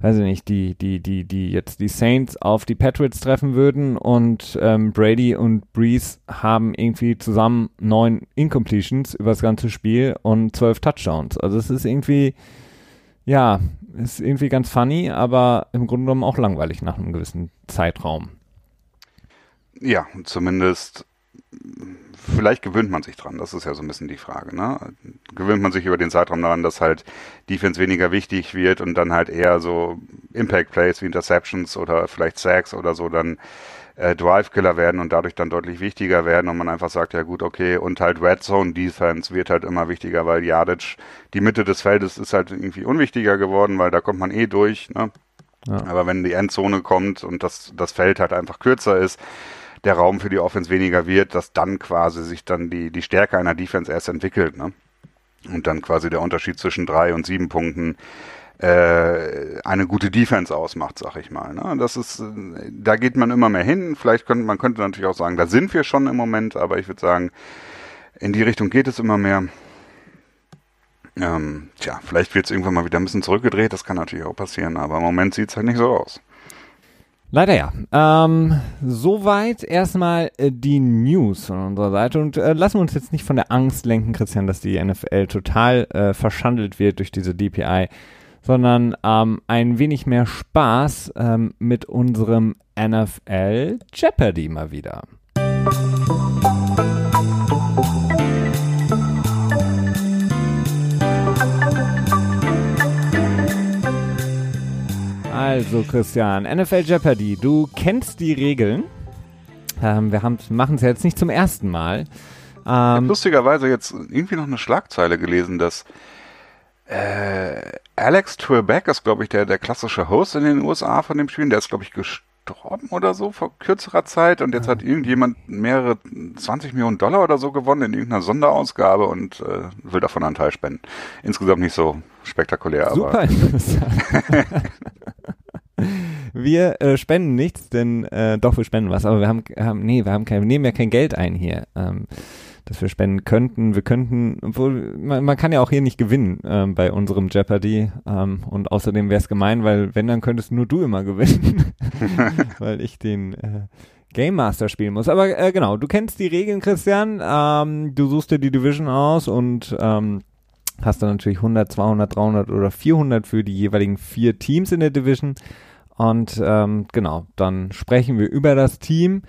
A: weiß ich nicht, die, die, die, die jetzt die Saints auf die Patriots treffen würden und ähm, Brady und Breeze haben irgendwie zusammen neun Incompletions über das ganze Spiel und zwölf Touchdowns. Also es ist irgendwie, ja, ist irgendwie ganz funny, aber im Grunde genommen auch langweilig nach einem gewissen Zeitraum.
B: Ja, zumindest vielleicht gewöhnt man sich dran, das ist ja so ein bisschen die Frage, ne? Gewöhnt man sich über den Zeitraum daran, dass halt Defense weniger wichtig wird und dann halt eher so Impact Plays wie Interceptions oder vielleicht Sacks oder so dann äh, Drive Killer werden und dadurch dann deutlich wichtiger werden und man einfach sagt, ja gut, okay, und halt Red Zone Defense wird halt immer wichtiger, weil Jadic, die Mitte des Feldes ist halt irgendwie unwichtiger geworden, weil da kommt man eh durch, ne?
A: Ja.
B: Aber wenn die Endzone kommt und das, das Feld halt einfach kürzer ist, der Raum für die Offense weniger wird, dass dann quasi sich dann die, die Stärke einer Defense erst entwickelt, ne? Und dann quasi der Unterschied zwischen drei und sieben Punkten äh, eine gute Defense ausmacht, sag ich mal. Ne? Das ist, da geht man immer mehr hin. Vielleicht könnte man könnte natürlich auch sagen, da sind wir schon im Moment, aber ich würde sagen, in die Richtung geht es immer mehr. Ähm, tja, vielleicht wird es irgendwann mal wieder ein bisschen zurückgedreht, das kann natürlich auch passieren, aber im Moment sieht es halt nicht so aus.
A: Leider ja. Ähm, soweit erstmal äh, die News von unserer Seite und äh, lassen wir uns jetzt nicht von der Angst lenken, Christian, dass die NFL total äh, verschandelt wird durch diese DPI, sondern ähm, ein wenig mehr Spaß ähm, mit unserem NFL Jeopardy mal wieder. Also Christian, NFL Jeopardy, du kennst die Regeln. Ähm, wir machen es ja jetzt nicht zum ersten Mal.
B: Ich habe
A: Ähm,
B: lustigerweise jetzt irgendwie noch eine Schlagzeile gelesen, dass äh, Alex Trebek ist, glaube ich, der, der klassische Host in den USA von dem Spiel. Der ist, glaube ich, gestorben oder so vor kürzerer Zeit. Und jetzt hat irgendjemand mehrere 20 Millionen Dollar oder so gewonnen in irgendeiner Sonderausgabe und äh, will davon einen Teil spenden. Insgesamt nicht so spektakulär, aber
A: super interessant. wir äh, spenden nichts, denn äh, doch, wir spenden was, aber wir haben, haben nee, wir haben kein, wir nehmen ja kein Geld ein hier, ähm, das wir spenden könnten. Wir könnten, obwohl man, man kann ja auch hier nicht gewinnen ähm, bei unserem Jeopardy ähm, und außerdem wäre es gemein, weil wenn, dann könntest nur du immer gewinnen, weil ich den äh, Game Master spielen muss. Aber äh, genau, du kennst die Regeln, Christian. Ähm, du suchst dir die Division aus und ähm, hast dann natürlich 100, 200, 300 oder 400 für die jeweiligen vier Teams in der Division. Und ähm, genau, dann sprechen wir über das Team,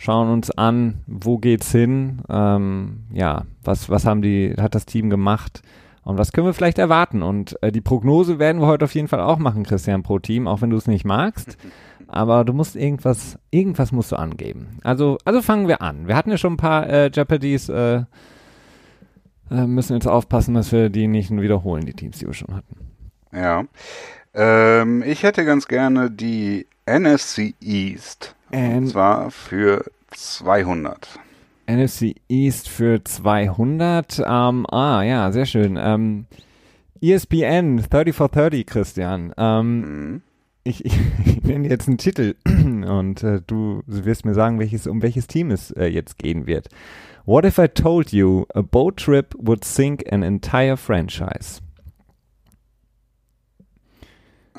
A: schauen uns an, wo geht's hin, ähm, ja, was, was haben die, hat das Team gemacht und was können wir vielleicht erwarten. Und äh, die Prognose werden wir heute auf jeden Fall auch machen, Christian, pro Team, auch wenn du es nicht magst. Aber du musst irgendwas, irgendwas musst du angeben. Also, also fangen wir an. Wir hatten ja schon ein paar äh, Jeopardies, äh, äh, müssen jetzt aufpassen, dass wir die nicht wiederholen, die Teams, die wir schon hatten.
B: ja. Ähm, ich hätte ganz gerne die NFC East. Und zwar für 200.
A: NFC East für 200. Ähm, ah, ja, sehr schön. Ähm, ESPN 30 for 30, Christian. Ähm,
B: Mhm.
A: ich, ich, ich nenne jetzt einen Titel und äh, du wirst mir sagen, welches, um welches Team es äh, jetzt gehen wird. What if I told you a boat trip would sink an entire franchise?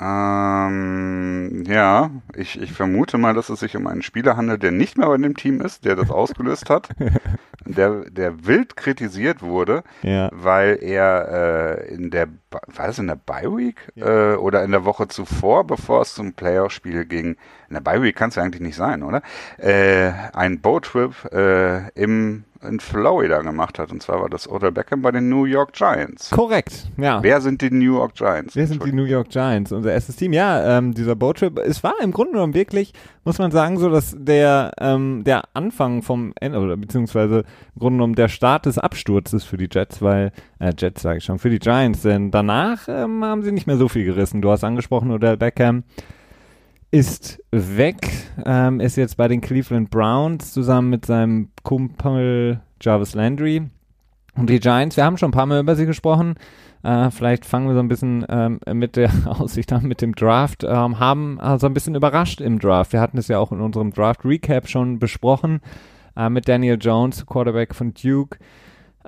B: Ähm, ja, ich, ich vermute mal, dass es sich um einen Spieler handelt, der nicht mehr bei dem Team ist, der das ausgelöst hat, der, der wild kritisiert wurde,
A: Ja.
B: weil er äh, in der, war es in der Bye Week äh, oder in der Woche zuvor, bevor es zum Playoff-Spiel ging, in der Bye Week kann es ja eigentlich nicht sein, oder? Äh, ein Boat-Trip äh, im in Florida gemacht hat. Und zwar war das Odell Beckham bei den New York Giants.
A: Korrekt, ja.
B: Wer sind die New York Giants?
A: Wer sind die New York Giants? Unser erstes Team. Ja, ähm, dieser Boattrip, es war im Grunde genommen wirklich, muss man sagen, so, dass der, ähm, der Anfang vom Ende, oder beziehungsweise im Grunde genommen der Start des Absturzes für die Jets, weil, äh, Jets sage ich schon, für die Giants, denn danach ähm, haben sie nicht mehr so viel gerissen. Du hast angesprochen, Odell Beckham ist weg, ähm, ist jetzt bei den Cleveland Browns zusammen mit seinem Kumpel Jarvis Landry. Und die Giants, wir haben schon ein paar Mal über sie gesprochen. Äh, vielleicht fangen wir so ein bisschen ähm, mit der Aussicht an, mit dem Draft. Ähm, haben also ein bisschen überrascht im Draft. Wir hatten es ja auch in unserem Draft Recap schon besprochen äh, mit Daniel Jones, Quarterback von Duke.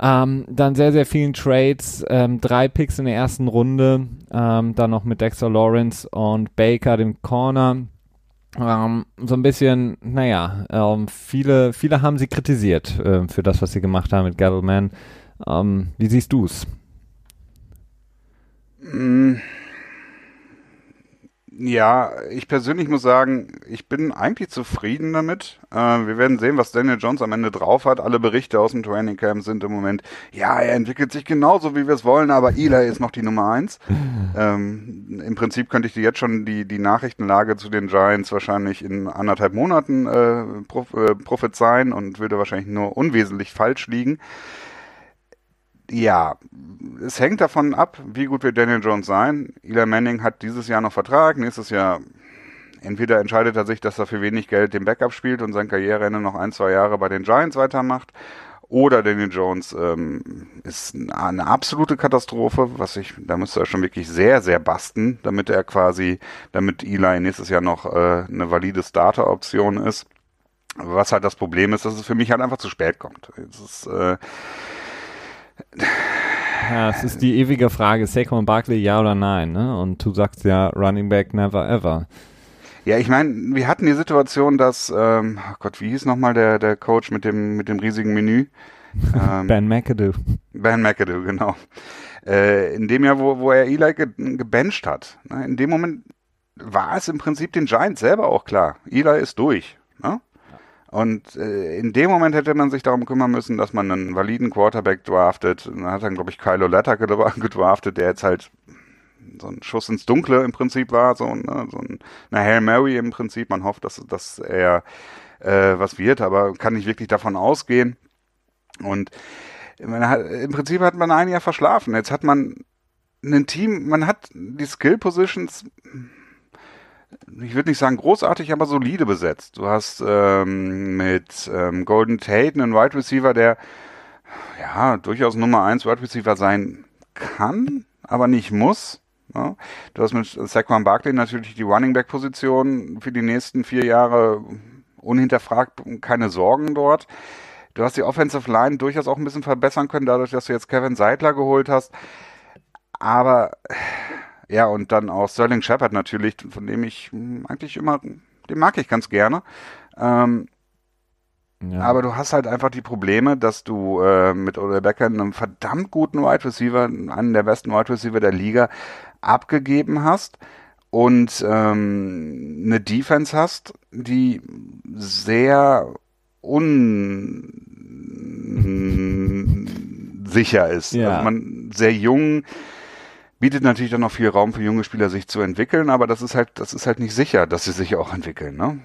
A: Ähm, dann sehr, sehr vielen Trades, ähm, drei Picks in der ersten Runde, ähm, dann noch mit Dexter Lawrence und Baker, dem Corner. Ähm, so ein bisschen, naja, ähm, viele, viele haben sie kritisiert äh, für das, was sie gemacht haben mit Gettleman. Ähm, wie siehst du's?
B: Ja, ich persönlich muss sagen, ich bin eigentlich zufrieden damit. Äh, wir werden sehen, was Daniel Jones am Ende drauf hat. Alle Berichte aus dem Training Camp sind im Moment, ja, er entwickelt sich genauso, wie wir es wollen, aber Eli ist noch die Nummer eins. ähm, Im Prinzip könnte ich dir jetzt schon die, die Nachrichtenlage zu den Giants wahrscheinlich in anderthalb Monaten äh, prof äh, prophezeien und würde wahrscheinlich nur unwesentlich falsch liegen ja, es hängt davon ab, wie gut wird Daniel Jones sein. Eli Manning hat dieses Jahr noch Vertrag, nächstes Jahr entweder entscheidet er sich, dass er für wenig Geld den Backup spielt und sein Karriereende noch ein, zwei Jahre bei den Giants weitermacht. Oder Daniel Jones ähm, ist eine absolute Katastrophe, was ich, da müsste er schon wirklich sehr, sehr basten, damit er quasi, damit Eli nächstes Jahr noch äh, eine valide Starter-Option ist. Was halt das Problem ist, dass es für mich halt einfach zu spät kommt. Es ist, äh,
A: ja, es ist die ewige Frage, Saquon Barkley ja oder nein, ne? Und du sagst ja Running Back never ever.
B: Ja, ich meine, wir hatten die Situation, dass, ähm, oh Gott, wie hieß nochmal der, der Coach mit dem, mit dem riesigen Menü?
A: Ähm, ben McAdoo.
B: Ben McAdoo, genau. Äh, in dem Jahr, wo, wo er Eli ge gebencht hat, ne? in dem Moment war es im Prinzip den Giants selber auch klar. Eli ist durch. Ne? Und äh, in dem Moment hätte man sich darum kümmern müssen, dass man einen validen Quarterback draftet. Und dann hat dann, glaube ich, Kylo Letter gedraftet, der jetzt halt so ein Schuss ins Dunkle im Prinzip war, so, ne, so ein, eine Hail Mary im Prinzip. Man hofft, dass, dass er äh, was wird, aber kann nicht wirklich davon ausgehen. Und hat, im Prinzip hat man ein Jahr verschlafen. Jetzt hat man ein Team, man hat die Skill Positions ich würde nicht sagen großartig, aber solide besetzt. Du hast ähm, mit ähm, Golden Tate einen Wide Receiver, der ja durchaus Nummer 1 Wide Receiver sein kann, aber nicht muss. Ja. Ne? Du hast mit Saquon Barkley natürlich die Running Back Position für die nächsten vier Jahre unhinterfragt keine Sorgen dort. Du hast die Offensive Line durchaus auch ein bisschen verbessern können, dadurch, dass du jetzt Kevin Seidler geholt hast. Aber ja, und dann auch Sterling Shepard natürlich, von dem ich hm, eigentlich immer, den mag ich ganz gerne. Ähm, ja. Aber du hast halt einfach die Probleme, dass du äh, mit Odell Beckham einen verdammt guten Wide Receiver, einen der besten Wide Receiver der Liga, abgegeben hast und ähm, eine Defense hast, die sehr unsicher ist. Ja. Also man sehr jung bietet natürlich dann noch viel Raum für junge Spieler, sich zu entwickeln, aber das ist halt, das ist halt nicht sicher, dass sie sich auch entwickeln, ne?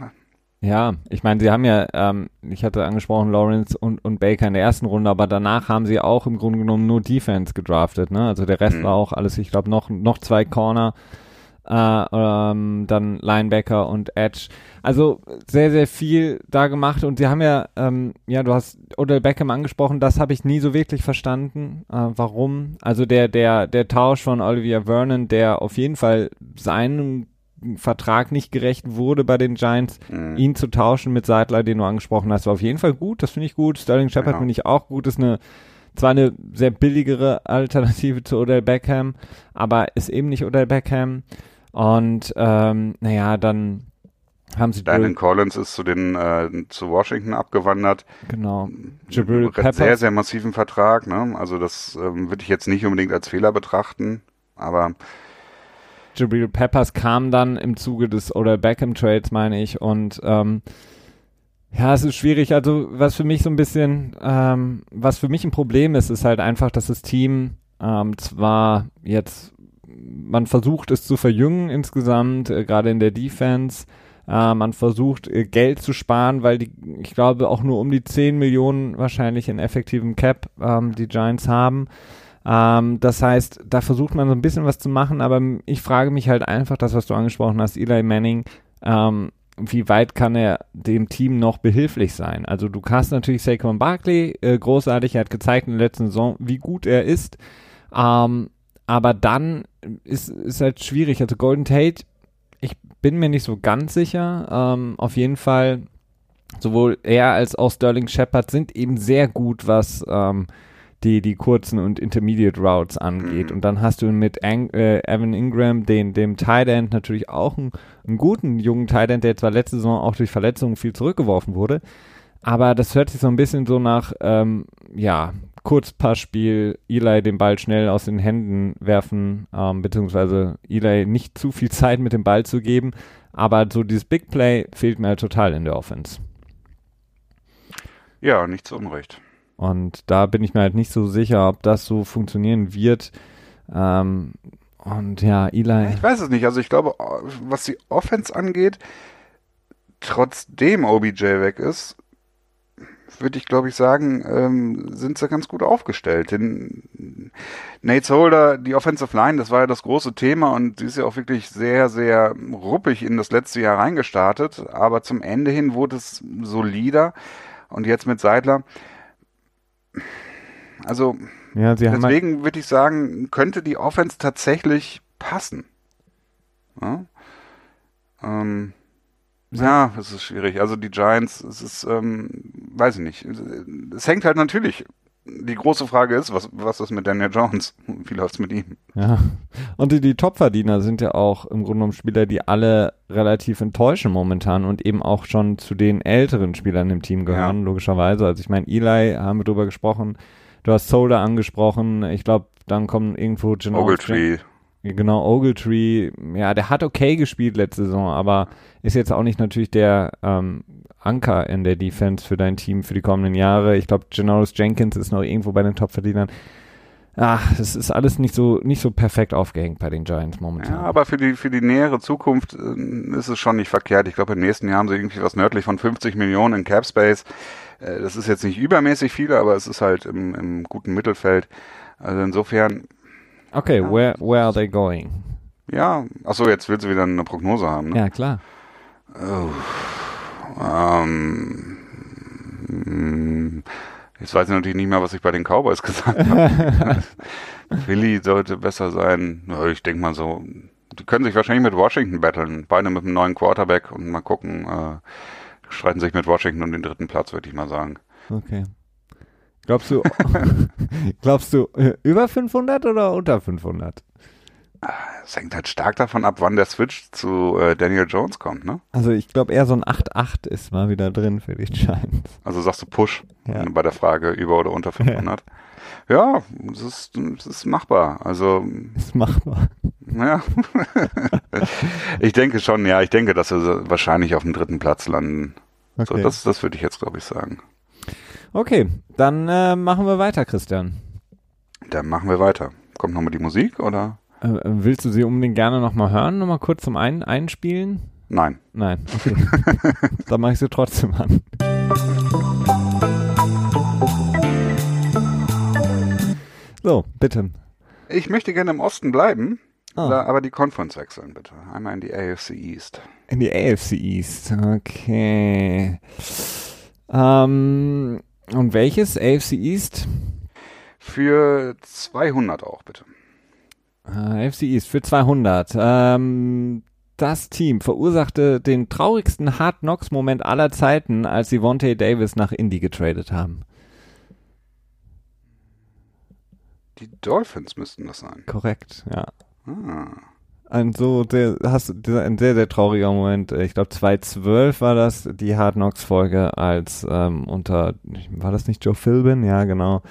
A: Ja, ich meine, sie haben ja, ähm, ich hatte angesprochen, Lawrence und, und Baker in der ersten Runde, aber danach haben sie auch im Grunde genommen nur Defense gedraftet, ne? Also der Rest mhm. war auch alles, ich glaube, noch, noch zwei Corner äh, ähm, dann Linebacker und Edge. Also sehr, sehr viel da gemacht und sie haben ja, ähm, ja, du hast Odell Beckham angesprochen, das habe ich nie so wirklich verstanden, äh, warum. Also der, der, der Tausch von Olivia Vernon, der auf jeden Fall seinem Vertrag nicht gerecht wurde bei den Giants, mhm. ihn zu tauschen mit Seidler, den du angesprochen hast, war auf jeden Fall gut, das finde ich gut. Sterling Shepard genau. finde ich auch gut, ist eine zwar eine sehr billigere Alternative zu Odell Beckham, aber ist eben nicht Odell Beckham. Und ähm, naja, dann haben sie
B: Dylan Collins ist zu den äh, zu Washington abgewandert.
A: Genau.
B: Jabril Peppers. Sehr sehr massiven Vertrag. Ne? Also das ähm, würde ich jetzt nicht unbedingt als Fehler betrachten, aber
A: Jabril Peppers kam dann im Zuge des oder Beckham Trades, meine ich, und ähm, Ja, es ist schwierig. Also was für mich so ein bisschen, ähm, was für mich ein Problem ist, ist halt einfach, dass das Team ähm, zwar jetzt, man versucht es zu verjüngen insgesamt, äh, gerade in der Defense. Äh, man versucht äh, Geld zu sparen, weil die, ich glaube, auch nur um die 10 Millionen wahrscheinlich in effektivem Cap ähm, die Giants haben. Ähm, das heißt, da versucht man so ein bisschen was zu machen, aber ich frage mich halt einfach, das, was du angesprochen hast, Eli Manning, ähm, wie weit kann er dem Team noch behilflich sein? Also du hast natürlich Saquon Barkley, äh, großartig, er hat gezeigt in der letzten Saison, wie gut er ist. Ähm, aber dann ist es halt schwierig. Also Golden Tate, ich bin mir nicht so ganz sicher. Ähm, auf jeden Fall, sowohl er als auch Sterling Shepard sind eben sehr gut, was ähm, die, die kurzen und Intermediate Routes angeht. Mhm. Und dann hast du mit Ang äh, Evan Ingram, den, dem Tight End, natürlich auch einen, einen guten jungen Tight End, der zwar letzte Saison auch durch Verletzungen viel zurückgeworfen wurde. Aber das hört sich so ein bisschen so nach, ähm, ja, Kurzpassspiel, Eli den Ball schnell aus den Händen werfen, ähm, beziehungsweise Eli nicht zu viel Zeit mit dem Ball zu geben. Aber so dieses Big Play fehlt mir halt total in der Offense.
B: Ja, nicht zu Unrecht.
A: Und da bin ich mir halt nicht so sicher, ob das so funktionieren wird. Ähm, und ja, Eli.
B: Ich weiß es nicht. Also ich glaube, was die Offense angeht, trotzdem OBJ weg ist, würde ich glaube ich sagen, ähm, sind sie ganz gut aufgestellt. Denn Nate Solder, die Offensive Line, das war ja das große Thema und sie ist ja auch wirklich sehr, sehr ruppig in das letzte Jahr reingestartet. Aber zum Ende hin wurde es solider. Und jetzt mit Seidler, also ja, deswegen würde ich sagen, könnte die Offense tatsächlich passen. Ja, ähm, ja, es ist schwierig. Also die Giants, es ist, ähm, weiß ich nicht. Es hängt halt natürlich. Die große Frage ist, was, was ist mit Daniel Jones? Wie läuft's mit ihm?
A: Ja. Und die, die Topverdiener sind ja auch im Grunde genommen Spieler, die alle relativ enttäuschen momentan und eben auch schon zu den älteren Spielern im Team gehören, ja. logischerweise. Also ich meine, Eli haben wir drüber gesprochen, Du hast Solder angesprochen. Ich glaube, dann kommen irgendwo
B: Genoa Ogletree.
A: Genau, Ogletree. Ja, der hat okay gespielt letzte Saison, aber ist jetzt auch nicht natürlich der ähm, Anker in der Defense für dein Team für die kommenden Jahre. Ich glaube, Janoris Jenkins ist noch irgendwo bei den Topverdienern. Ach, das ist alles nicht so nicht so perfekt aufgehängt bei den Giants momentan. Ja,
B: aber für die für die nähere Zukunft äh, ist es schon nicht verkehrt. Ich glaube, im nächsten Jahr haben sie irgendwie was nördlich von 50 Millionen in Cap Space. Äh, das ist jetzt nicht übermäßig viel, aber es ist halt im, im guten Mittelfeld. Also insofern.
A: Okay, ja. where, where are they going?
B: Ja, achso, jetzt willst du wieder eine Prognose haben. Ne?
A: Ja, klar.
B: Oh, ähm, hm, jetzt weiß ich natürlich nicht mehr, was ich bei den Cowboys gesagt habe. Philly sollte besser sein. Ich denke mal so, die können sich wahrscheinlich mit Washington battlen. Beide mit einem neuen Quarterback und mal gucken, äh, streiten sich mit Washington um den dritten Platz, würde ich mal sagen.
A: Okay. Glaubst du, glaubst du äh, über 500 oder unter 500?
B: Es hängt halt stark davon ab, wann der Switch zu äh, Daniel Jones kommt, ne?
A: Also ich glaube eher so ein 8-8 ist mal wieder drin für die Giants.
B: Also sagst du Push ja. bei der Frage über oder unter 500? Ja, ja es ist, es ist machbar. Also
A: ist machbar.
B: Ja. ich denke schon, ja, ich denke, dass wir wahrscheinlich auf dem dritten Platz landen. Okay. So, das, das würde ich jetzt, glaube ich, sagen.
A: Okay, dann äh, machen wir weiter, Christian.
B: Dann machen wir weiter. Kommt nochmal die Musik oder?
A: Äh, willst du sie unbedingt gerne nochmal hören, nochmal kurz zum Ein Einspielen?
B: Nein.
A: Nein, okay. dann mache ich sie trotzdem an. So, bitte.
B: Ich möchte gerne im Osten bleiben. Oh. aber die Conference wechseln, bitte. Einmal in die AFC East.
A: In die AFC East, okay. Ähm, und welches AFC East?
B: Für 200 auch, bitte.
A: Ah, AFC East für 200. Ähm, das Team verursachte den traurigsten Hard Knocks Moment aller Zeiten, als sie Vontae Davis nach Indy getradet haben.
B: Die Dolphins müssten das sein.
A: Korrekt, ja. Ah. Ein so der hast ein sehr sehr trauriger Moment. Ich glaube 2012 war das die Hard Knocks Folge als ähm, unter war das nicht Joe Philbin? Ja genau.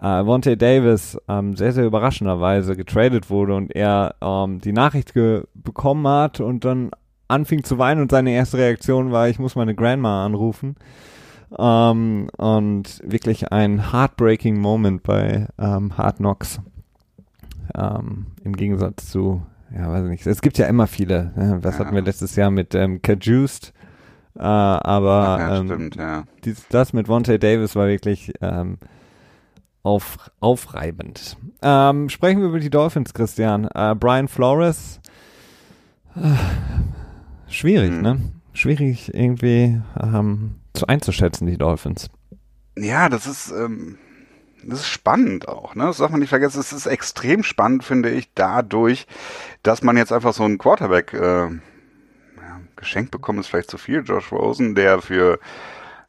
A: Äh, Vontae Davis ähm, sehr sehr überraschenderweise getradet wurde und er ähm, die Nachricht bekommen hat und dann anfing zu weinen und seine erste Reaktion war, ich muss meine Grandma anrufen. Ähm, und wirklich ein heartbreaking Moment bei ähm, Hard Knocks. Ähm, Im Gegensatz zu, ja, weiß ich nicht. Es gibt ja immer viele. Ne? Was ja. hatten wir letztes Jahr mit ähm, Cajuiced? Äh, aber ja, ähm, stimmt, ja. dies, das mit Vontae Davis war wirklich ähm, auf, aufreibend. Ähm, sprechen wir über die Dolphins, Christian. Äh, Brian Flores, äh, schwierig, hm. ne? Schwierig irgendwie ähm, zu einzuschätzen, die Dolphins.
B: Ja, das ist, ähm, das ist spannend auch, ne? Das darf man nicht vergessen. Es ist extrem spannend, finde ich, dadurch, dass man jetzt einfach so einen Quarterback äh, ja, geschenkt bekommt, ist vielleicht zu viel. Josh Rosen, der für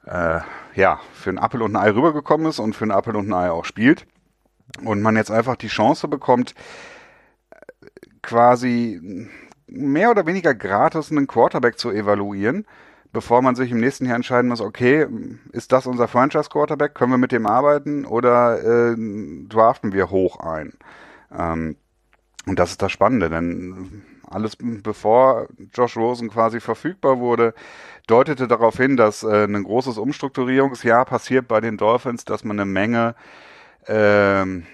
B: äh, ja, für ein Apfel und ein Ei rübergekommen ist und für ein Apfel und ein Ei auch spielt. Und man jetzt einfach die Chance bekommt, quasi mehr oder weniger gratis einen Quarterback zu evaluieren, bevor man sich im nächsten Jahr entscheiden muss, okay, ist das unser Franchise-Quarterback, können wir mit dem arbeiten oder äh, draften wir hoch ein? Ähm, und das ist das Spannende, denn alles bevor Josh Rosen quasi verfügbar wurde, deutete darauf hin, dass äh, ein großes Umstrukturierungsjahr passiert bei den Dolphins, dass man eine Menge ähm,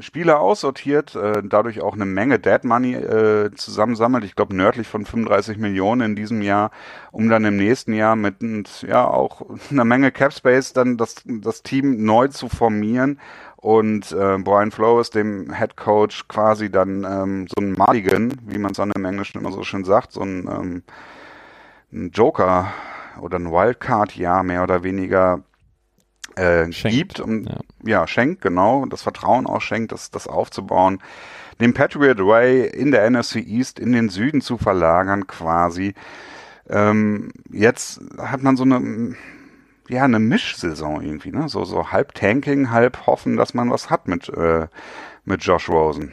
B: Spieler aussortiert, äh, dadurch auch eine Menge Dead Money äh, zusammensammelt. Ich glaube nördlich von 35 Millionen in diesem Jahr, um dann im nächsten Jahr mit ja auch einer Menge Cap Space dann das das Team neu zu formieren und äh, Brian Flores, dem Head Coach, quasi dann ähm, so ein Mulligan, wie man es dann im Englischen immer so schön sagt, so ein, ähm, ein Joker oder ein Wildcard-Jahr mehr oder weniger äh, gibt und ja. ja. schenkt, genau, das Vertrauen auch schenkt, das, das aufzubauen, den Patriot Way in der NFC East in den Süden zu verlagern quasi. Ähm, jetzt hat man so eine ja, eine Mischsaison irgendwie, ne? So, so halb Tanking, halb hoffen, dass man was hat mit, äh, mit Josh Rosen.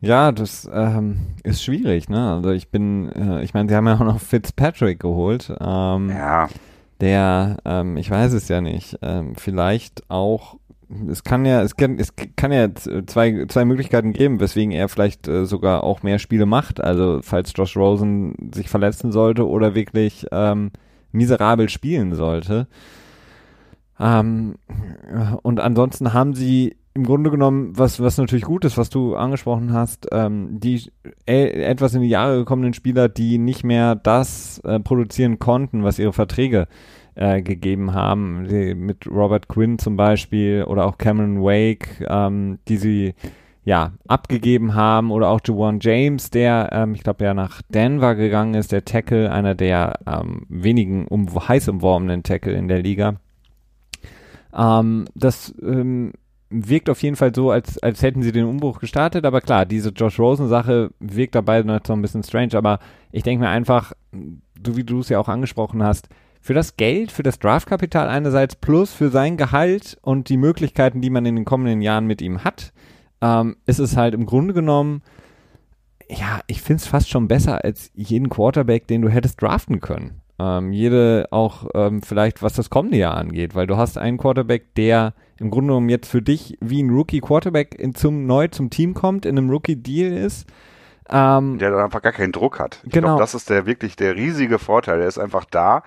A: Ja, das ähm, ist schwierig, ne? Also ich bin, äh, ich meine, sie haben ja auch noch Fitzpatrick geholt. Ähm, ja. Der, ähm, ich weiß es ja nicht, ähm, vielleicht auch, es kann ja, es kann, es kann ja zwei, zwei Möglichkeiten geben, weswegen er vielleicht äh, sogar auch mehr Spiele macht. Also falls Josh Rosen sich verletzen sollte oder wirklich ähm, miserabel spielen sollte. Ähm, und ansonsten haben sie im Grunde genommen, was, was natürlich gut ist, was du angesprochen hast, ähm, die äh, etwas in die Jahre gekommenen Spieler, die nicht mehr das äh, produzieren konnten, was ihre Verträge äh, gegeben haben, die, mit Robert Quinn zum Beispiel oder auch Cameron Wake, ähm, die sie ja abgegeben haben oder auch Juwan James, der ähm, ich glaube ja nach Denver gegangen ist, der Tackle, einer der ähm, wenigen um, heiß umworbenen Tackle in der Liga. Ähm, das ähm, wirkt auf jeden Fall so, als, als hätten sie den Umbruch gestartet, aber klar, diese Josh Rosen-Sache wirkt dabei noch so ein bisschen strange, aber ich denke mir einfach, so wie du es ja auch angesprochen hast, für das Geld, für das Draftkapital einerseits plus für sein Gehalt und die Möglichkeiten, die man in den kommenden Jahren mit ihm hat, ähm, ist es halt im Grunde genommen, ja, ich finde es fast schon besser als jeden Quarterback, den du hättest draften können. Ähm, jede auch ähm, vielleicht, was das kommende Jahr angeht, weil du hast einen Quarterback, der im Grunde genommen jetzt für dich wie ein Rookie-Quarterback zum, neu zum Team kommt, in einem Rookie-Deal ist.
B: Ähm, der einfach gar keinen Druck hat. Ich genau. glaube, das ist der wirklich der riesige Vorteil. Er ist einfach da.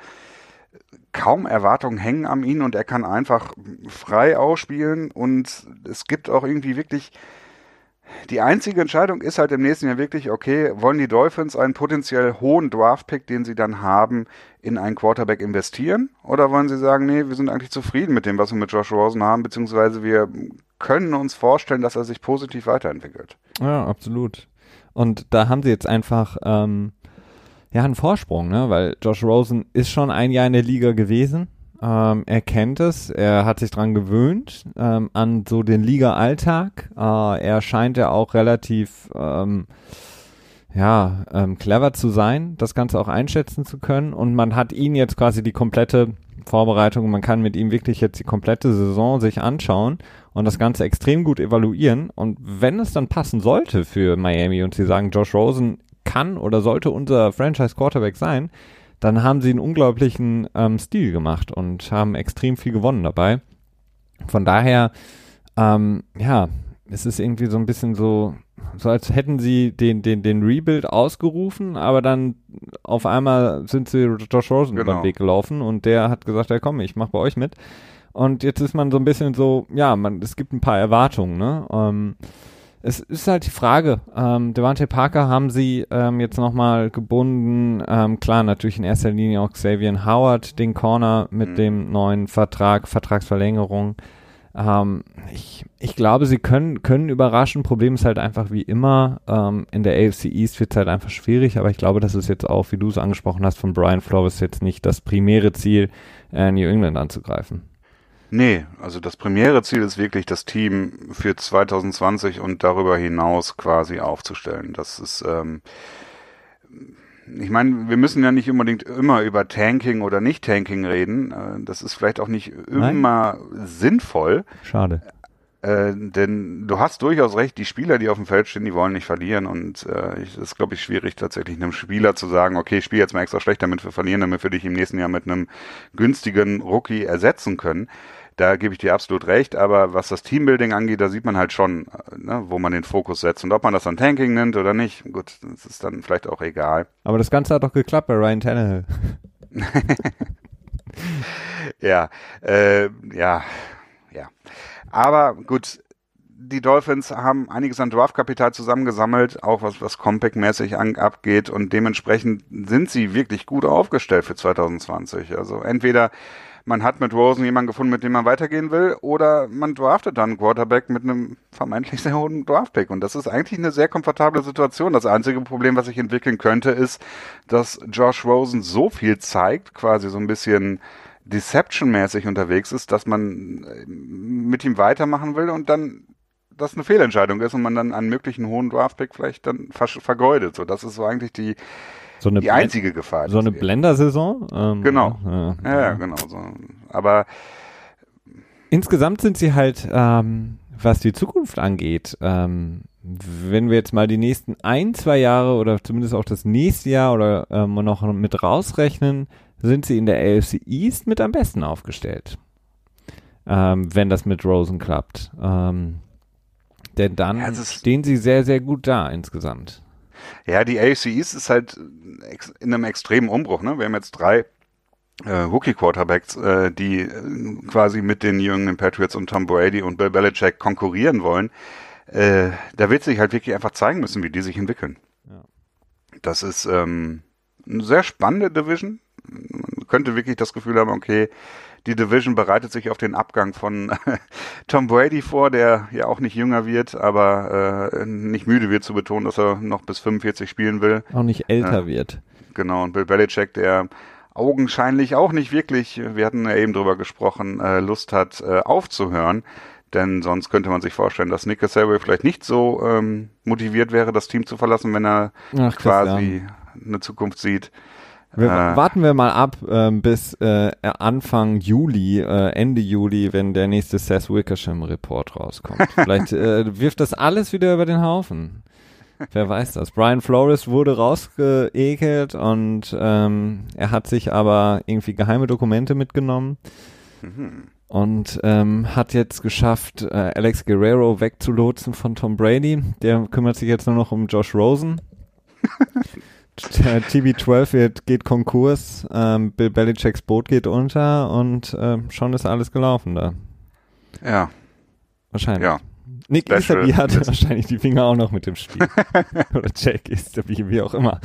B: Kaum Erwartungen hängen an ihn und er kann einfach frei ausspielen und es gibt auch irgendwie wirklich die einzige Entscheidung ist halt im nächsten Jahr wirklich, okay, wollen die Dolphins einen potenziell hohen Draft-Pick, den sie dann haben, in einen Quarterback investieren? Oder wollen sie sagen, nee, wir sind eigentlich zufrieden mit dem, was wir mit Josh Rosen haben, beziehungsweise wir können uns vorstellen, dass er sich positiv weiterentwickelt?
A: Ja, absolut. Und da haben sie jetzt einfach ähm, ja einen Vorsprung, ne? weil Josh Rosen ist schon ein Jahr in der Liga gewesen ähm, er kennt es, er hat sich dran gewöhnt ähm, an so den Liga-Alltag. Äh, er scheint ja auch relativ ähm, ja, ähm, clever zu sein, das Ganze auch einschätzen zu können. Und man hat ihn jetzt quasi die komplette Vorbereitung, man kann mit ihm wirklich jetzt die komplette Saison sich anschauen und das Ganze extrem gut evaluieren. Und wenn es dann passen sollte für Miami und sie sagen, Josh Rosen kann oder sollte unser Franchise Quarterback sein, dann haben sie einen unglaublichen ähm, Stil gemacht und haben extrem viel gewonnen dabei. Von daher, ähm, ja, es ist irgendwie so ein bisschen so, so als hätten sie den, den, den Rebuild ausgerufen, aber dann auf einmal sind sie Josh Rosen genau. über den Weg gelaufen und der hat gesagt, ja komm, ich mach bei euch mit. Und jetzt ist man so ein bisschen so, ja, man, es gibt ein paar Erwartungen, ne? Ähm, es ist halt die Frage, ähm, Devante Parker haben sie ähm, jetzt nochmal gebunden, ähm, klar, natürlich in erster Linie auch Xavier Howard, den Corner mit mhm. dem neuen Vertrag, Vertragsverlängerung. Ähm, ich, ich glaube, sie können, können überraschen. Problem ist halt einfach wie immer, ähm, in der AFC East wird es halt einfach schwierig, aber ich glaube, das ist jetzt auch, wie du es angesprochen hast, von Brian Flores jetzt nicht das primäre Ziel, äh, New England anzugreifen.
B: Nee, also das primäre Ziel ist wirklich, das Team für 2020 und darüber hinaus quasi aufzustellen. Das ist, ähm, ich meine, wir müssen ja nicht unbedingt immer über Tanking oder Nicht-Tanking reden. Äh, das ist vielleicht auch nicht immer Nein. sinnvoll.
A: Schade.
B: Äh, denn du hast durchaus recht, die Spieler, die auf dem Feld stehen, die wollen nicht verlieren. Und äh, ich, das ist, glaube ich, schwierig, tatsächlich einem Spieler zu sagen, okay, ich spiele jetzt mal extra schlecht, damit wir verlieren, damit wir dich im nächsten Jahr mit einem günstigen Rookie ersetzen können. Da gebe ich dir absolut recht, aber was das Teambuilding angeht, da sieht man halt schon, ne, wo man den Fokus setzt. Und ob man das dann Tanking nennt oder nicht, gut, das ist dann vielleicht auch egal.
A: Aber das Ganze hat doch geklappt bei Ryan Tannehill.
B: ja, äh, ja, ja. Aber gut, die Dolphins haben einiges an Draftkapital zusammengesammelt, auch was, was Compact-mäßig abgeht und dementsprechend sind sie wirklich gut aufgestellt für 2020. Also entweder man hat mit Rosen jemanden gefunden, mit dem man weitergehen will, oder man draftet dann Quarterback mit einem vermeintlich sehr hohen Draftpick. Und das ist eigentlich eine sehr komfortable Situation. Das einzige Problem, was sich entwickeln könnte, ist, dass Josh Rosen so viel zeigt, quasi so ein bisschen Deception-mäßig unterwegs ist, dass man äh, mit ihm weitermachen will und dann das eine Fehlentscheidung ist und man dann einen möglichen hohen Draftpick vielleicht dann vergeudet. So, das ist so eigentlich die,
A: so eine
B: die einzige Gefahr.
A: So eine Blender-Saison?
B: Ähm, genau. Ja, ja, ja, genau. So. Aber
A: insgesamt sind sie halt, ähm, was die Zukunft angeht, ähm, wenn wir jetzt mal die nächsten ein, zwei Jahre oder zumindest auch das nächste Jahr oder ähm, noch mit rausrechnen, sind sie in der AFC East mit am besten aufgestellt. Ähm, wenn das mit Rosen klappt. Ähm, denn dann ja, stehen sie sehr, sehr gut da insgesamt.
B: Ja, die AFC East ist halt in einem extremen Umbruch. Ne? Wir haben jetzt drei äh, Rookie-Quarterbacks, äh, die äh, quasi mit den jungen Patriots und Tom Brady und Bill Belichick konkurrieren wollen. Äh, da wird sich halt wirklich einfach zeigen müssen, wie die sich entwickeln. Ja. Das ist ähm, eine sehr spannende Division. Man könnte wirklich das Gefühl haben, okay, die Division bereitet sich auf den Abgang von Tom Brady vor, der ja auch nicht jünger wird, aber äh, nicht müde wird zu betonen, dass er noch bis 45 spielen will.
A: Auch nicht älter äh, wird.
B: Genau, und Bill Belichick, der augenscheinlich auch nicht wirklich, wir hatten ja eben drüber gesprochen, äh, Lust hat äh, aufzuhören. Denn sonst könnte man sich vorstellen, dass Nick Casario vielleicht nicht so ähm, motiviert wäre, das Team zu verlassen, wenn er Ach, quasi eine Zukunft sieht.
A: Wir, äh, warten wir mal ab ähm, bis äh, Anfang Juli, äh, Ende Juli, wenn der nächste Seth Wickersham Report rauskommt. Vielleicht äh, wirft das alles wieder über den Haufen. Wer weiß das. Brian Flores wurde rausgeekelt und ähm, er hat sich aber irgendwie geheime Dokumente mitgenommen. Mhm. Und ähm, hat jetzt geschafft, äh, Alex Guerrero wegzulotsen von Tom Brady. Der kümmert sich jetzt nur noch um Josh Rosen. TB12 wird, geht Konkurs, ähm, Bill Belichicks Boot geht unter und ähm, schon ist alles gelaufen da.
B: Ja.
A: Wahrscheinlich.
B: Ja.
A: Nick Easterby hat wahrscheinlich die Finger auch noch mit dem Spiel. Oder Jack Easterby, wie auch immer.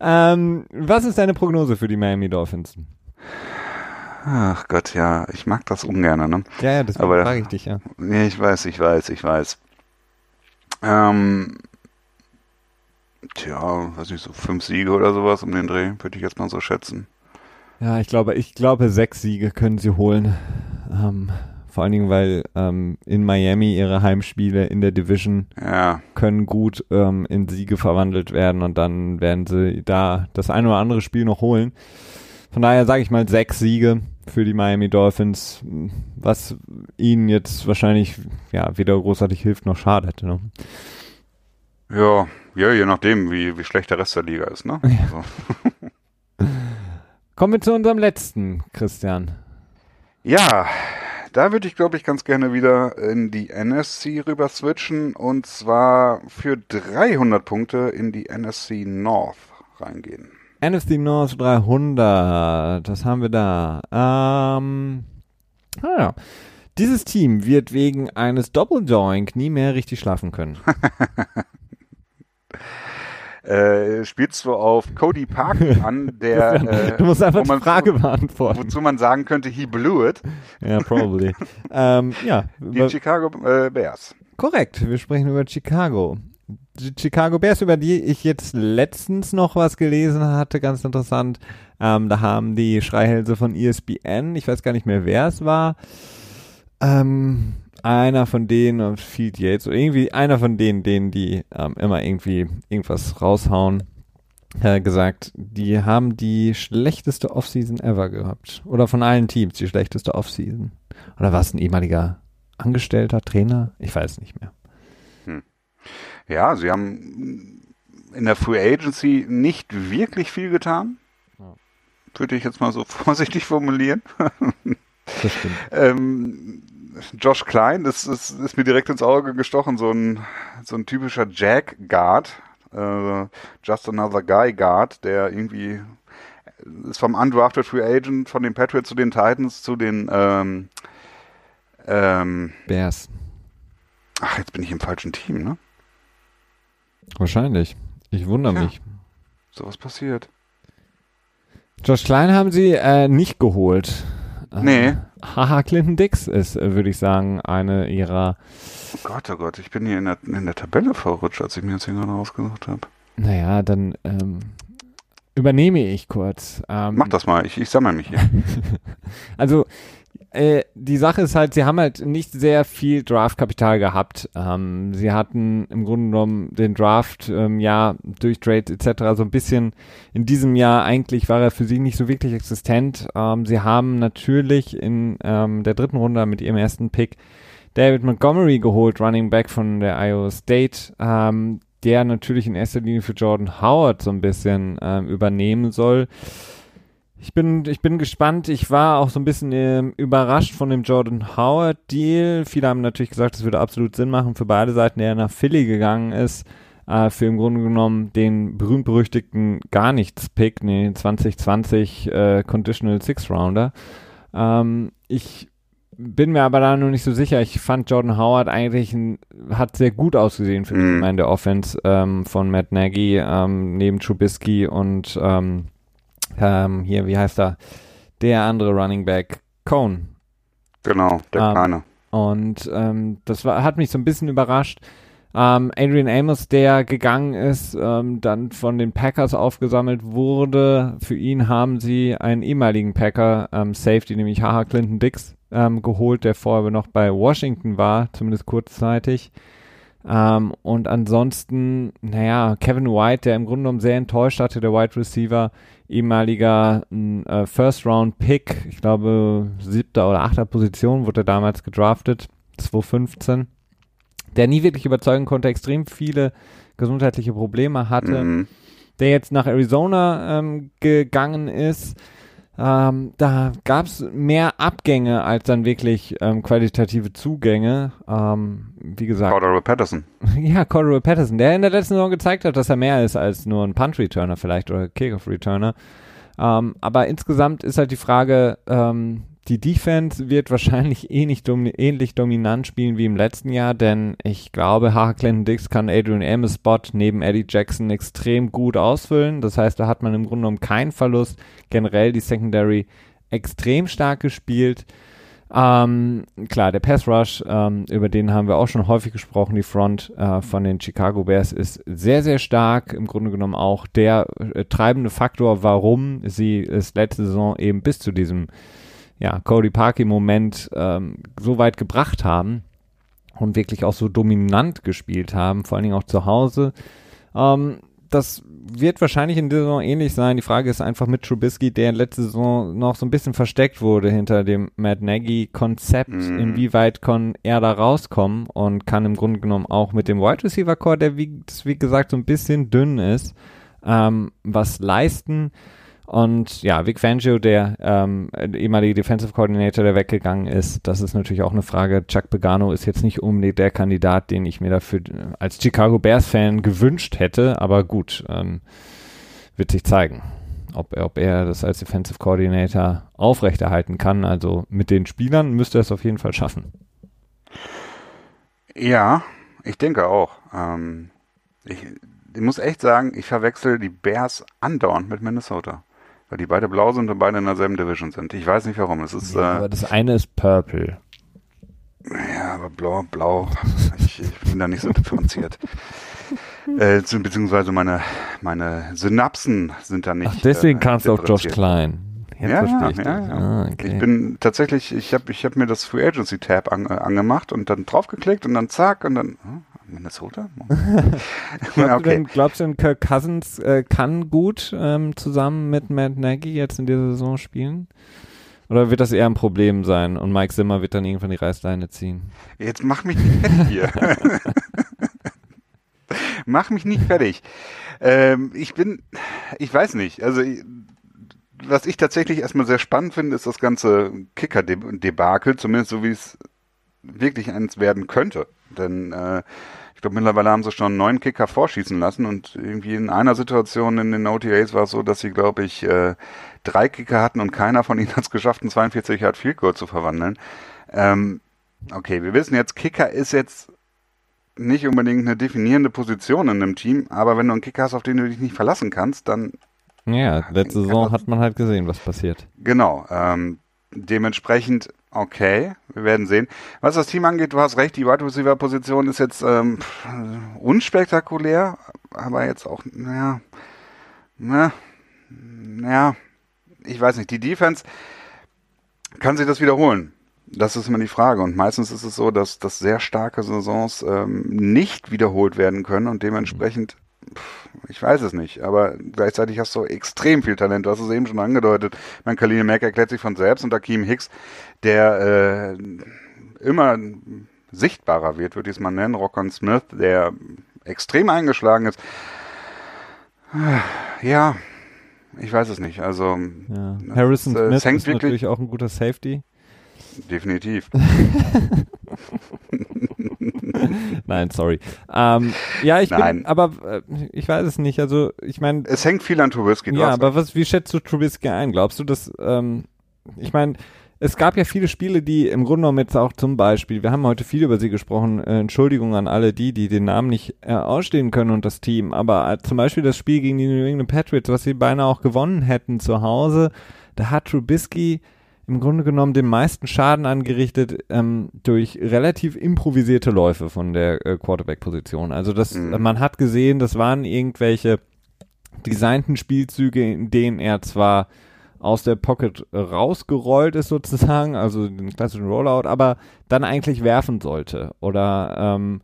A: Ähm, was ist deine Prognose für die Miami Dolphins?
B: Ach Gott, ja, ich mag das ungern, ne?
A: Ja, ja, deswegen frage ich dich, ja.
B: Nee, ich weiß, ich weiß, ich weiß. Ähm, Tja, weiß nicht, so fünf Siege oder sowas um den Dreh, würde ich jetzt mal so schätzen.
A: Ja, ich glaube, ich glaube, sechs Siege können sie holen. Ähm, vor allen Dingen, weil ähm, in Miami ihre Heimspiele in der Division
B: ja.
A: können gut ähm, in Siege verwandelt werden und dann werden sie da das ein oder andere Spiel noch holen. Von daher sage ich mal sechs Siege für die Miami Dolphins, was ihnen jetzt wahrscheinlich ja weder großartig hilft noch schadet. Ne?
B: Ja, ja, je nachdem, wie, wie schlecht der Rest der Liga ist, ne? Ja.
A: Also. Kommen wir zu unserem letzten, Christian.
B: Ja, Da würde ich, glaube ich, ganz gerne wieder in die NSC rüber switchen und zwar für 300 Punkte in die NSC North reingehen.
A: NFC North 300, das haben wir da. Ähm, ah ja. Dieses Team wird wegen eines Doppeljoink nie mehr richtig schlafen können.
B: äh, spielst du auf Cody Park an, der
A: äh, du musst einfach die Frage beantworten.
B: Wozu man sagen könnte, he blew it.
A: Ja, probably. ähm, ja.
B: Die Chicago äh, Bears.
A: Korrekt, wir sprechen über Chicago. Die Chicago Bears, über die ich jetzt letztens noch was gelesen hatte, ganz interessant. Ähm, da haben die Schreihälse von ESPN, ich weiß gar nicht mehr, wer es war, ähm, einer von denen, Field Yates, oder irgendwie einer von denen, denen die ähm, immer irgendwie irgendwas raushauen, äh, gesagt, die haben die schlechteste Offseason ever gehabt. Oder von allen Teams die schlechteste Offseason. Oder war es ein ehemaliger Angestellter, Trainer? Ich weiß nicht mehr.
B: Hm. Ja, sie haben in der Free Agency nicht wirklich viel getan. Würde ich jetzt mal so vorsichtig formulieren.
A: Das stimmt.
B: ähm, Josh Klein, das, das ist mir direkt ins Auge gestochen, so ein, so ein typischer Jack-Guard, äh, Just Another Guy Guard, der irgendwie ist vom Undrafted Free Agent von den Patriots zu den Titans zu den ähm, ähm,
A: Bears.
B: Ach, jetzt bin ich im falschen Team, ne?
A: Wahrscheinlich. Ich wundere ja. mich.
B: So was passiert.
A: Josh Klein haben sie äh, nicht geholt.
B: Nee.
A: Haha, Clinton Dix ist, äh, würde ich sagen, eine ihrer.
B: Oh Gott, oh Gott, ich bin hier in der, in der Tabelle verrutscht, als ich mir das hier gerade ausgesucht habe.
A: Naja, dann ähm, übernehme ich kurz.
B: Ähm, Mach das mal, ich, ich sammle mich hier.
A: also, äh, die Sache ist halt, sie haben halt nicht sehr viel Draftkapital gehabt. Ähm, sie hatten im Grunde genommen den Draft ähm, ja durch Trade etc. so ein bisschen in diesem Jahr eigentlich war er für sie nicht so wirklich existent. Ähm, sie haben natürlich in ähm, der dritten Runde mit ihrem ersten Pick David Montgomery geholt, Running Back von der Iowa State, ähm, der natürlich in erster Linie für Jordan Howard so ein bisschen ähm, übernehmen soll. Ich bin, ich bin gespannt. Ich war auch so ein bisschen äh, überrascht von dem Jordan Howard Deal. Viele haben natürlich gesagt, es würde absolut Sinn machen für beide Seiten, der nach Philly gegangen ist, äh, für im Grunde genommen den berühmt-berüchtigten gar nichts Pick, nee, 2020 äh, Conditional Six Rounder. Ähm, ich bin mir aber da noch nicht so sicher. Ich fand Jordan Howard eigentlich ein, hat sehr gut ausgesehen für mm. in der Offense ähm, von Matt Nagy ähm, neben Trubisky und ähm, ähm, hier, wie heißt er? Der andere Running Back, Cone.
B: Genau, der ähm, kleine.
A: Und ähm, das war, hat mich so ein bisschen überrascht. Ähm, Adrian Amos, der gegangen ist, ähm, dann von den Packers aufgesammelt wurde. Für ihn haben sie einen ehemaligen Packer, ähm, Safety, nämlich Haha Clinton Dix, ähm, geholt, der vorher noch bei Washington war, zumindest kurzzeitig. Ähm, und ansonsten, naja, Kevin White, der im Grunde genommen sehr enttäuscht hatte, der Wide Receiver, ehemaliger äh, First-Round-Pick, ich glaube siebter oder achter Position, wurde damals gedraftet, 2015, der nie wirklich überzeugen konnte, extrem viele gesundheitliche Probleme hatte, mhm. der jetzt nach Arizona ähm, gegangen ist, ähm, da gab es mehr Abgänge als dann wirklich ähm, qualitative Zugänge. Ähm, wie gesagt.
B: Cordero Patterson.
A: ja, Cordero Patterson, der in der letzten Saison gezeigt hat, dass er mehr ist als nur ein Punt-Returner vielleicht oder Kickoff-Returner. Ähm, aber insgesamt ist halt die Frage, ähm, die Defense wird wahrscheinlich eh nicht ähnlich dominant spielen wie im letzten Jahr, denn ich glaube, Clinton Dix kann Adrian Amos Spot neben Eddie Jackson extrem gut ausfüllen. Das heißt, da hat man im Grunde genommen keinen Verlust. Generell die Secondary extrem stark gespielt. Ähm, klar, der Pass Rush, ähm, über den haben wir auch schon häufig gesprochen. Die Front äh, von den Chicago Bears ist sehr, sehr stark. Im Grunde genommen auch der äh, treibende Faktor, warum sie es letzte Saison eben bis zu diesem ja, Cody Parkey-Moment ähm, so weit gebracht haben und wirklich auch so dominant gespielt haben, vor allen Dingen auch zu Hause. Ähm, das wird wahrscheinlich in dieser Saison ähnlich sein. Die Frage ist einfach mit Trubisky, der letzte Saison noch so ein bisschen versteckt wurde hinter dem Matt Nagy-Konzept. Mhm. Inwieweit kann er da rauskommen und kann im Grunde genommen auch mit dem Wide Receiver Core, der wie, wie gesagt so ein bisschen dünn ist, ähm, was leisten. Und ja, Vic Fangio, der ähm, ehemalige Defensive Coordinator, der weggegangen ist, das ist natürlich auch eine Frage. Chuck Pagano ist jetzt nicht unbedingt der Kandidat, den ich mir dafür als Chicago Bears-Fan gewünscht hätte, aber gut, ähm, wird sich zeigen, ob, ob er das als Defensive Coordinator aufrechterhalten kann. Also mit den Spielern müsste er es auf jeden Fall schaffen.
B: Ja, ich denke auch. Ähm, ich, ich muss echt sagen, ich verwechsel die Bears andauernd mit Minnesota. Weil die beide blau sind und beide in derselben Division sind. Ich weiß nicht warum. Es ist,
A: ja,
B: äh,
A: aber das eine ist Purple.
B: Ja, aber blau, blau. Ich, ich bin da nicht so differenziert. äh, beziehungsweise meine, meine Synapsen sind da nicht.
A: Ach, deswegen äh, kannst du auch Josh Klein.
B: Jetzt ja, verstehe ich ja, ja. Ah, okay. Ich bin tatsächlich, ich habe ich hab mir das Free Agency Tab an, äh, angemacht und dann draufgeklickt und dann zack und dann, hm, Minnesota?
A: glaubst, okay. du denn, glaubst du denn, Kirk Cousins äh, kann gut ähm, zusammen mit Matt Nagy jetzt in dieser Saison spielen? Oder wird das eher ein Problem sein und Mike Zimmer wird dann irgendwann die Reißleine ziehen?
B: Jetzt mach mich nicht fertig hier. mach mich nicht fertig. Ähm, ich bin, ich weiß nicht, also was ich tatsächlich erstmal sehr spannend finde, ist das ganze Kicker-Debakel, zumindest so wie es wirklich eins werden könnte. Denn äh, ich glaube, mittlerweile haben sie schon neun Kicker vorschießen lassen und irgendwie in einer Situation in den OTAs war es so, dass sie, glaube ich, äh, drei Kicker hatten und keiner von ihnen hat es geschafft, einen 42 Yard Field Goal zu verwandeln. Ähm, okay, wir wissen jetzt, Kicker ist jetzt nicht unbedingt eine definierende Position in einem Team, aber wenn du einen Kicker hast, auf den du dich nicht verlassen kannst, dann
A: ja, letzte Saison hat man halt gesehen, was passiert.
B: Genau. Ähm, dementsprechend, okay, wir werden sehen. Was das Team angeht, du hast recht, die Wide Receiver Position ist jetzt ähm, unspektakulär, aber jetzt auch, naja, na, naja, ich weiß nicht, die Defense kann sich das wiederholen. Das ist immer die Frage. Und meistens ist es so, dass, dass sehr starke Saisons ähm, nicht wiederholt werden können und dementsprechend ich weiß es nicht, aber gleichzeitig hast du extrem viel Talent. Du hast es eben schon angedeutet. Mein Kaline Mack erklärt sich von selbst und Akeem Hicks, der äh, immer sichtbarer wird, würde ich es mal nennen. Rockon Smith, der extrem eingeschlagen ist. Ja, ich weiß es nicht. Also
A: ja. Harrison das, äh, Smith ist natürlich auch ein guter Safety.
B: Definitiv.
A: Nein, sorry. Ähm, ja, ich Nein. bin, aber äh, ich weiß es nicht. Also ich meine,
B: es hängt viel an Trubisky.
A: Ja, aber was? Wie schätzt du Trubisky ein? Glaubst du, dass? Ähm, ich meine, es gab ja viele Spiele, die im Grunde genommen jetzt auch zum Beispiel, wir haben heute viel über sie gesprochen, äh, Entschuldigung an alle die, die den Namen nicht äh, ausstehen können und das Team, aber äh, zum Beispiel das Spiel gegen die New England Patriots, was sie beinahe auch gewonnen hätten zu Hause, da hat Trubisky im Grunde genommen den meisten Schaden angerichtet ähm, durch relativ improvisierte Läufe von der äh, Quarterback-Position. Also das, mhm. man hat gesehen, das waren irgendwelche designten Spielzüge, in denen er zwar aus der Pocket rausgerollt ist sozusagen, also den klassischen Rollout, aber dann eigentlich werfen sollte oder ähm,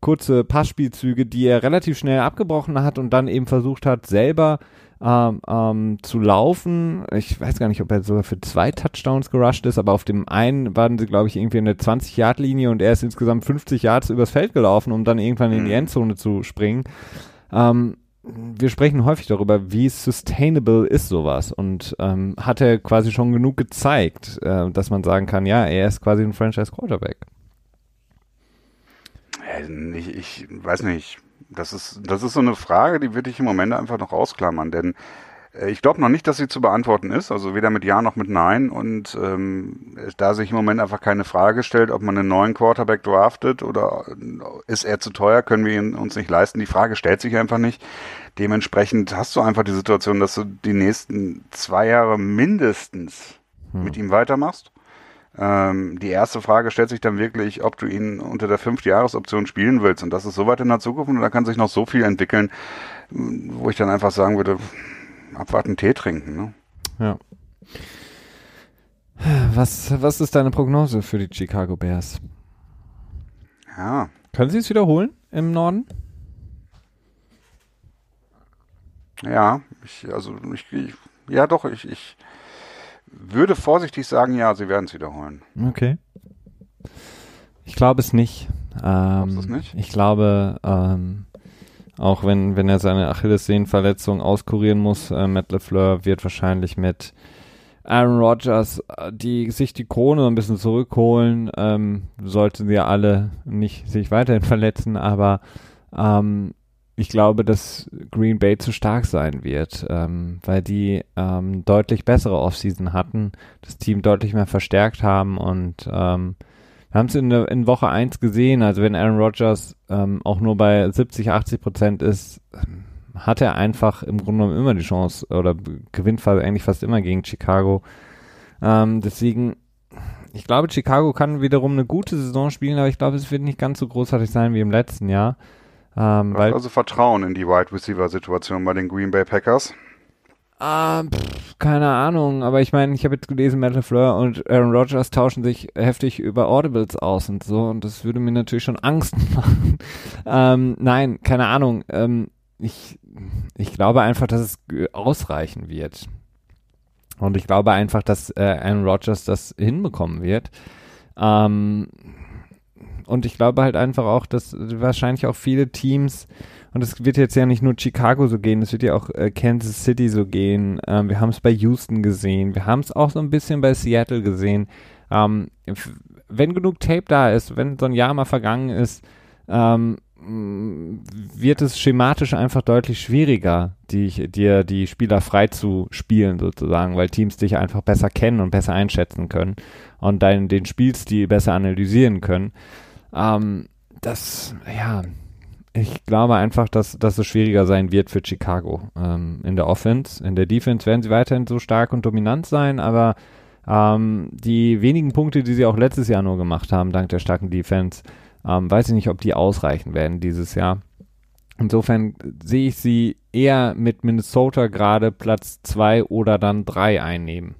A: kurze Passspielzüge, die er relativ schnell abgebrochen hat und dann eben versucht hat, selber ähm, ähm, zu laufen. Ich weiß gar nicht, ob er sogar für zwei Touchdowns gerusht ist, aber auf dem einen waren sie, glaube ich, irgendwie in der 20-Yard-Linie und er ist insgesamt 50 Yards übers Feld gelaufen, um dann irgendwann in die mhm. Endzone zu springen. Ähm, wir sprechen häufig darüber, wie sustainable ist sowas und ähm, hat er quasi schon genug gezeigt, äh, dass man sagen kann, ja, er ist quasi ein Franchise Quarterback.
B: Ich, ich weiß nicht, das ist, das ist so eine Frage, die würde ich im Moment einfach noch ausklammern, denn äh, ich glaube noch nicht, dass sie zu beantworten ist, also weder mit Ja noch mit Nein. Und ähm, da sich im Moment einfach keine Frage stellt, ob man einen neuen Quarterback draftet oder äh, ist er zu teuer, können wir ihn uns nicht leisten. Die Frage stellt sich einfach nicht. Dementsprechend hast du einfach die Situation, dass du die nächsten zwei Jahre mindestens hm. mit ihm weitermachst. Ähm, die erste Frage stellt sich dann wirklich, ob du ihn unter der Fünf-Jahres-Option spielen willst. Und das ist so weit in der Zukunft und da kann sich noch so viel entwickeln, wo ich dann einfach sagen würde, abwarten, Tee trinken. Ne?
A: Ja. Was, was ist deine Prognose für die Chicago Bears?
B: Ja.
A: Können sie es wiederholen im Norden?
B: Ja, ich, also ich, ich ja doch, ich, ich würde vorsichtig sagen, ja, sie werden es wiederholen.
A: Okay. Ich glaube es nicht. Ähm,
B: es nicht?
A: Ich glaube, ähm, Auch wenn, wenn er seine Achillessehnenverletzung auskurieren muss, äh, Matt LeFleur wird wahrscheinlich mit Aaron Rodgers, äh, die sich die Krone ein bisschen zurückholen, ähm, sollten sie alle nicht sich weiterhin verletzen, aber ähm, ich glaube, dass Green Bay zu stark sein wird, ähm, weil die ähm, deutlich bessere Offseason hatten, das Team deutlich mehr verstärkt haben und ähm, wir haben es in, in Woche 1 gesehen, also wenn Aaron Rodgers ähm, auch nur bei 70, 80 Prozent ist, hat er einfach im Grunde genommen immer die Chance oder gewinnt eigentlich fast immer gegen Chicago. Ähm, deswegen, ich glaube, Chicago kann wiederum eine gute Saison spielen, aber ich glaube, es wird nicht ganz so großartig sein wie im letzten Jahr.
B: Ähm, weil, also Vertrauen in die Wide Receiver Situation bei den Green Bay Packers.
A: Ah, pff, keine Ahnung, aber ich meine, ich habe jetzt gelesen, Metal Fleur und Aaron Rodgers tauschen sich heftig über Audibles aus und so und das würde mir natürlich schon Angst machen. ähm, nein, keine Ahnung. Ähm, ich, ich glaube einfach, dass es ausreichen wird. Und ich glaube einfach, dass äh, Aaron Rodgers das hinbekommen wird. Ähm, und ich glaube halt einfach auch, dass wahrscheinlich auch viele Teams, und es wird jetzt ja nicht nur Chicago so gehen, es wird ja auch äh, Kansas City so gehen. Ähm, wir haben es bei Houston gesehen, wir haben es auch so ein bisschen bei Seattle gesehen. Ähm, wenn genug Tape da ist, wenn so ein Jahr mal vergangen ist, ähm, wird es schematisch einfach deutlich schwieriger, die, dir die Spieler frei zu spielen sozusagen, weil Teams dich einfach besser kennen und besser einschätzen können und deinen den Spielstil besser analysieren können. Ähm, das, ja, ich glaube einfach, dass, dass es schwieriger sein wird für Chicago ähm, in der Offense. In der Defense werden sie weiterhin so stark und dominant sein, aber ähm, die wenigen Punkte, die sie auch letztes Jahr nur gemacht haben, dank der starken Defense, ähm, weiß ich nicht, ob die ausreichen werden dieses Jahr. Insofern sehe ich sie eher mit Minnesota gerade Platz zwei oder dann drei einnehmen.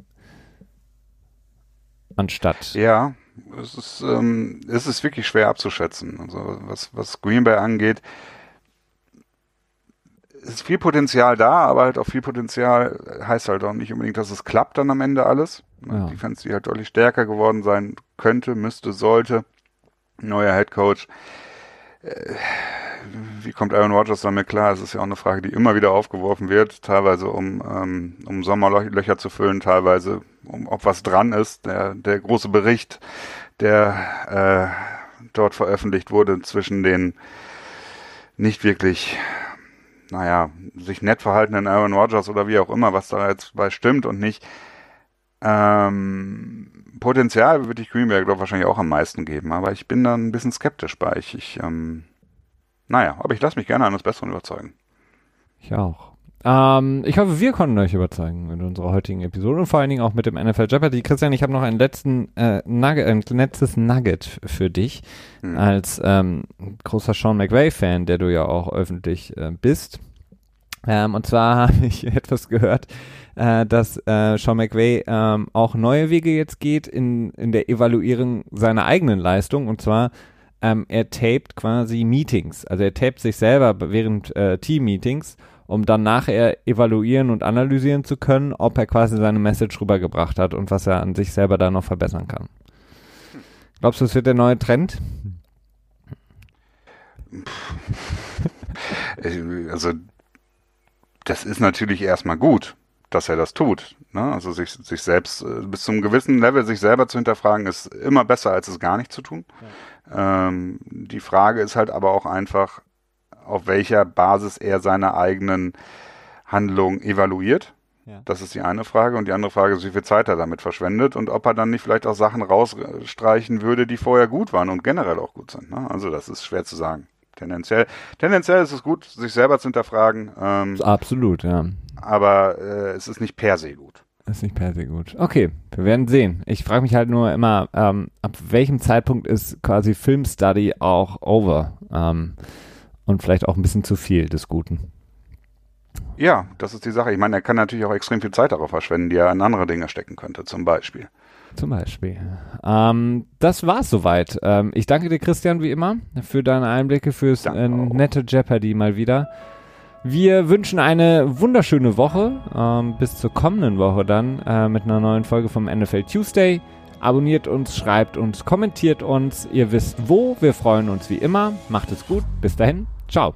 A: Anstatt.
B: Ja, es ist, ähm, es ist wirklich schwer abzuschätzen. Also was, was Green Bay angeht, ist viel Potenzial da, aber halt auch viel Potenzial heißt halt auch nicht unbedingt, dass es klappt dann am Ende alles. Ja. Die Fans, die halt deutlich stärker geworden sein könnte, müsste, sollte. Neuer Head Coach. Äh, wie kommt Aaron Rodgers damit klar? Es ist ja auch eine Frage, die immer wieder aufgeworfen wird, teilweise um, ähm, um Sommerlöcher zu füllen, teilweise um, ob was dran ist. Der, der große Bericht, der äh, dort veröffentlicht wurde zwischen den nicht wirklich, naja, sich nett verhaltenen Aaron Rodgers oder wie auch immer, was da jetzt bei stimmt und nicht. Ähm, Potenzial würde ich Greenberg doch wahrscheinlich auch am meisten geben, aber ich bin da ein bisschen skeptisch bei. Ich, ich ähm, naja, aber ich lasse mich gerne eines Besseren überzeugen.
A: Ich auch. Ähm, ich hoffe, wir konnten euch überzeugen in unserer heutigen Episode und vor allen Dingen auch mit dem NFL Jeopardy. Christian, ich habe noch einen letzten äh, Nugget, ein letztes Nugget für dich hm. als ähm, großer Sean McVay-Fan, der du ja auch öffentlich äh, bist. Ähm, und zwar habe ich etwas gehört, äh, dass äh, Sean McVay ähm, auch neue Wege jetzt geht in, in der Evaluierung seiner eigenen Leistung. Und zwar ähm, er taped quasi Meetings. Also er taped sich selber während äh, Team-Meetings, um dann nachher evaluieren und analysieren zu können, ob er quasi seine Message rübergebracht hat und was er an sich selber da noch verbessern kann. Glaubst du, es wird der neue Trend?
B: Also, das ist natürlich erstmal gut, dass er das tut. Ne? Also sich, sich selbst äh, bis zum gewissen Level sich selber zu hinterfragen, ist immer besser, als es gar nicht zu tun. Ja. Ähm, die Frage ist halt aber auch einfach, auf welcher Basis er seine eigenen Handlungen evaluiert. Ja. Das ist die eine Frage. Und die andere Frage ist, wie viel Zeit er damit verschwendet und ob er dann nicht vielleicht auch Sachen rausstreichen würde, die vorher gut waren und generell auch gut sind. Ne? Also das ist schwer zu sagen. Tendenziell, tendenziell ist es gut, sich selber zu hinterfragen.
A: Ähm, Absolut, ja.
B: Aber äh, es ist nicht per se gut.
A: Ist nicht per se gut. Okay, wir werden sehen. Ich frage mich halt nur immer, ähm, ab welchem Zeitpunkt ist quasi Filmstudy auch over? Ähm, und vielleicht auch ein bisschen zu viel des Guten.
B: Ja, das ist die Sache. Ich meine, er kann natürlich auch extrem viel Zeit darauf verschwenden, die er in andere Dinge stecken könnte, zum Beispiel.
A: Zum Beispiel. Ähm, das war's soweit. Ähm, ich danke dir, Christian, wie immer, für deine Einblicke, fürs äh, nette Jeopardy mal wieder. Wir wünschen eine wunderschöne Woche. Ähm, bis zur kommenden Woche dann äh, mit einer neuen Folge vom NFL Tuesday. Abonniert uns, schreibt uns, kommentiert uns. Ihr wisst wo. Wir freuen uns wie immer. Macht es gut. Bis dahin. Ciao.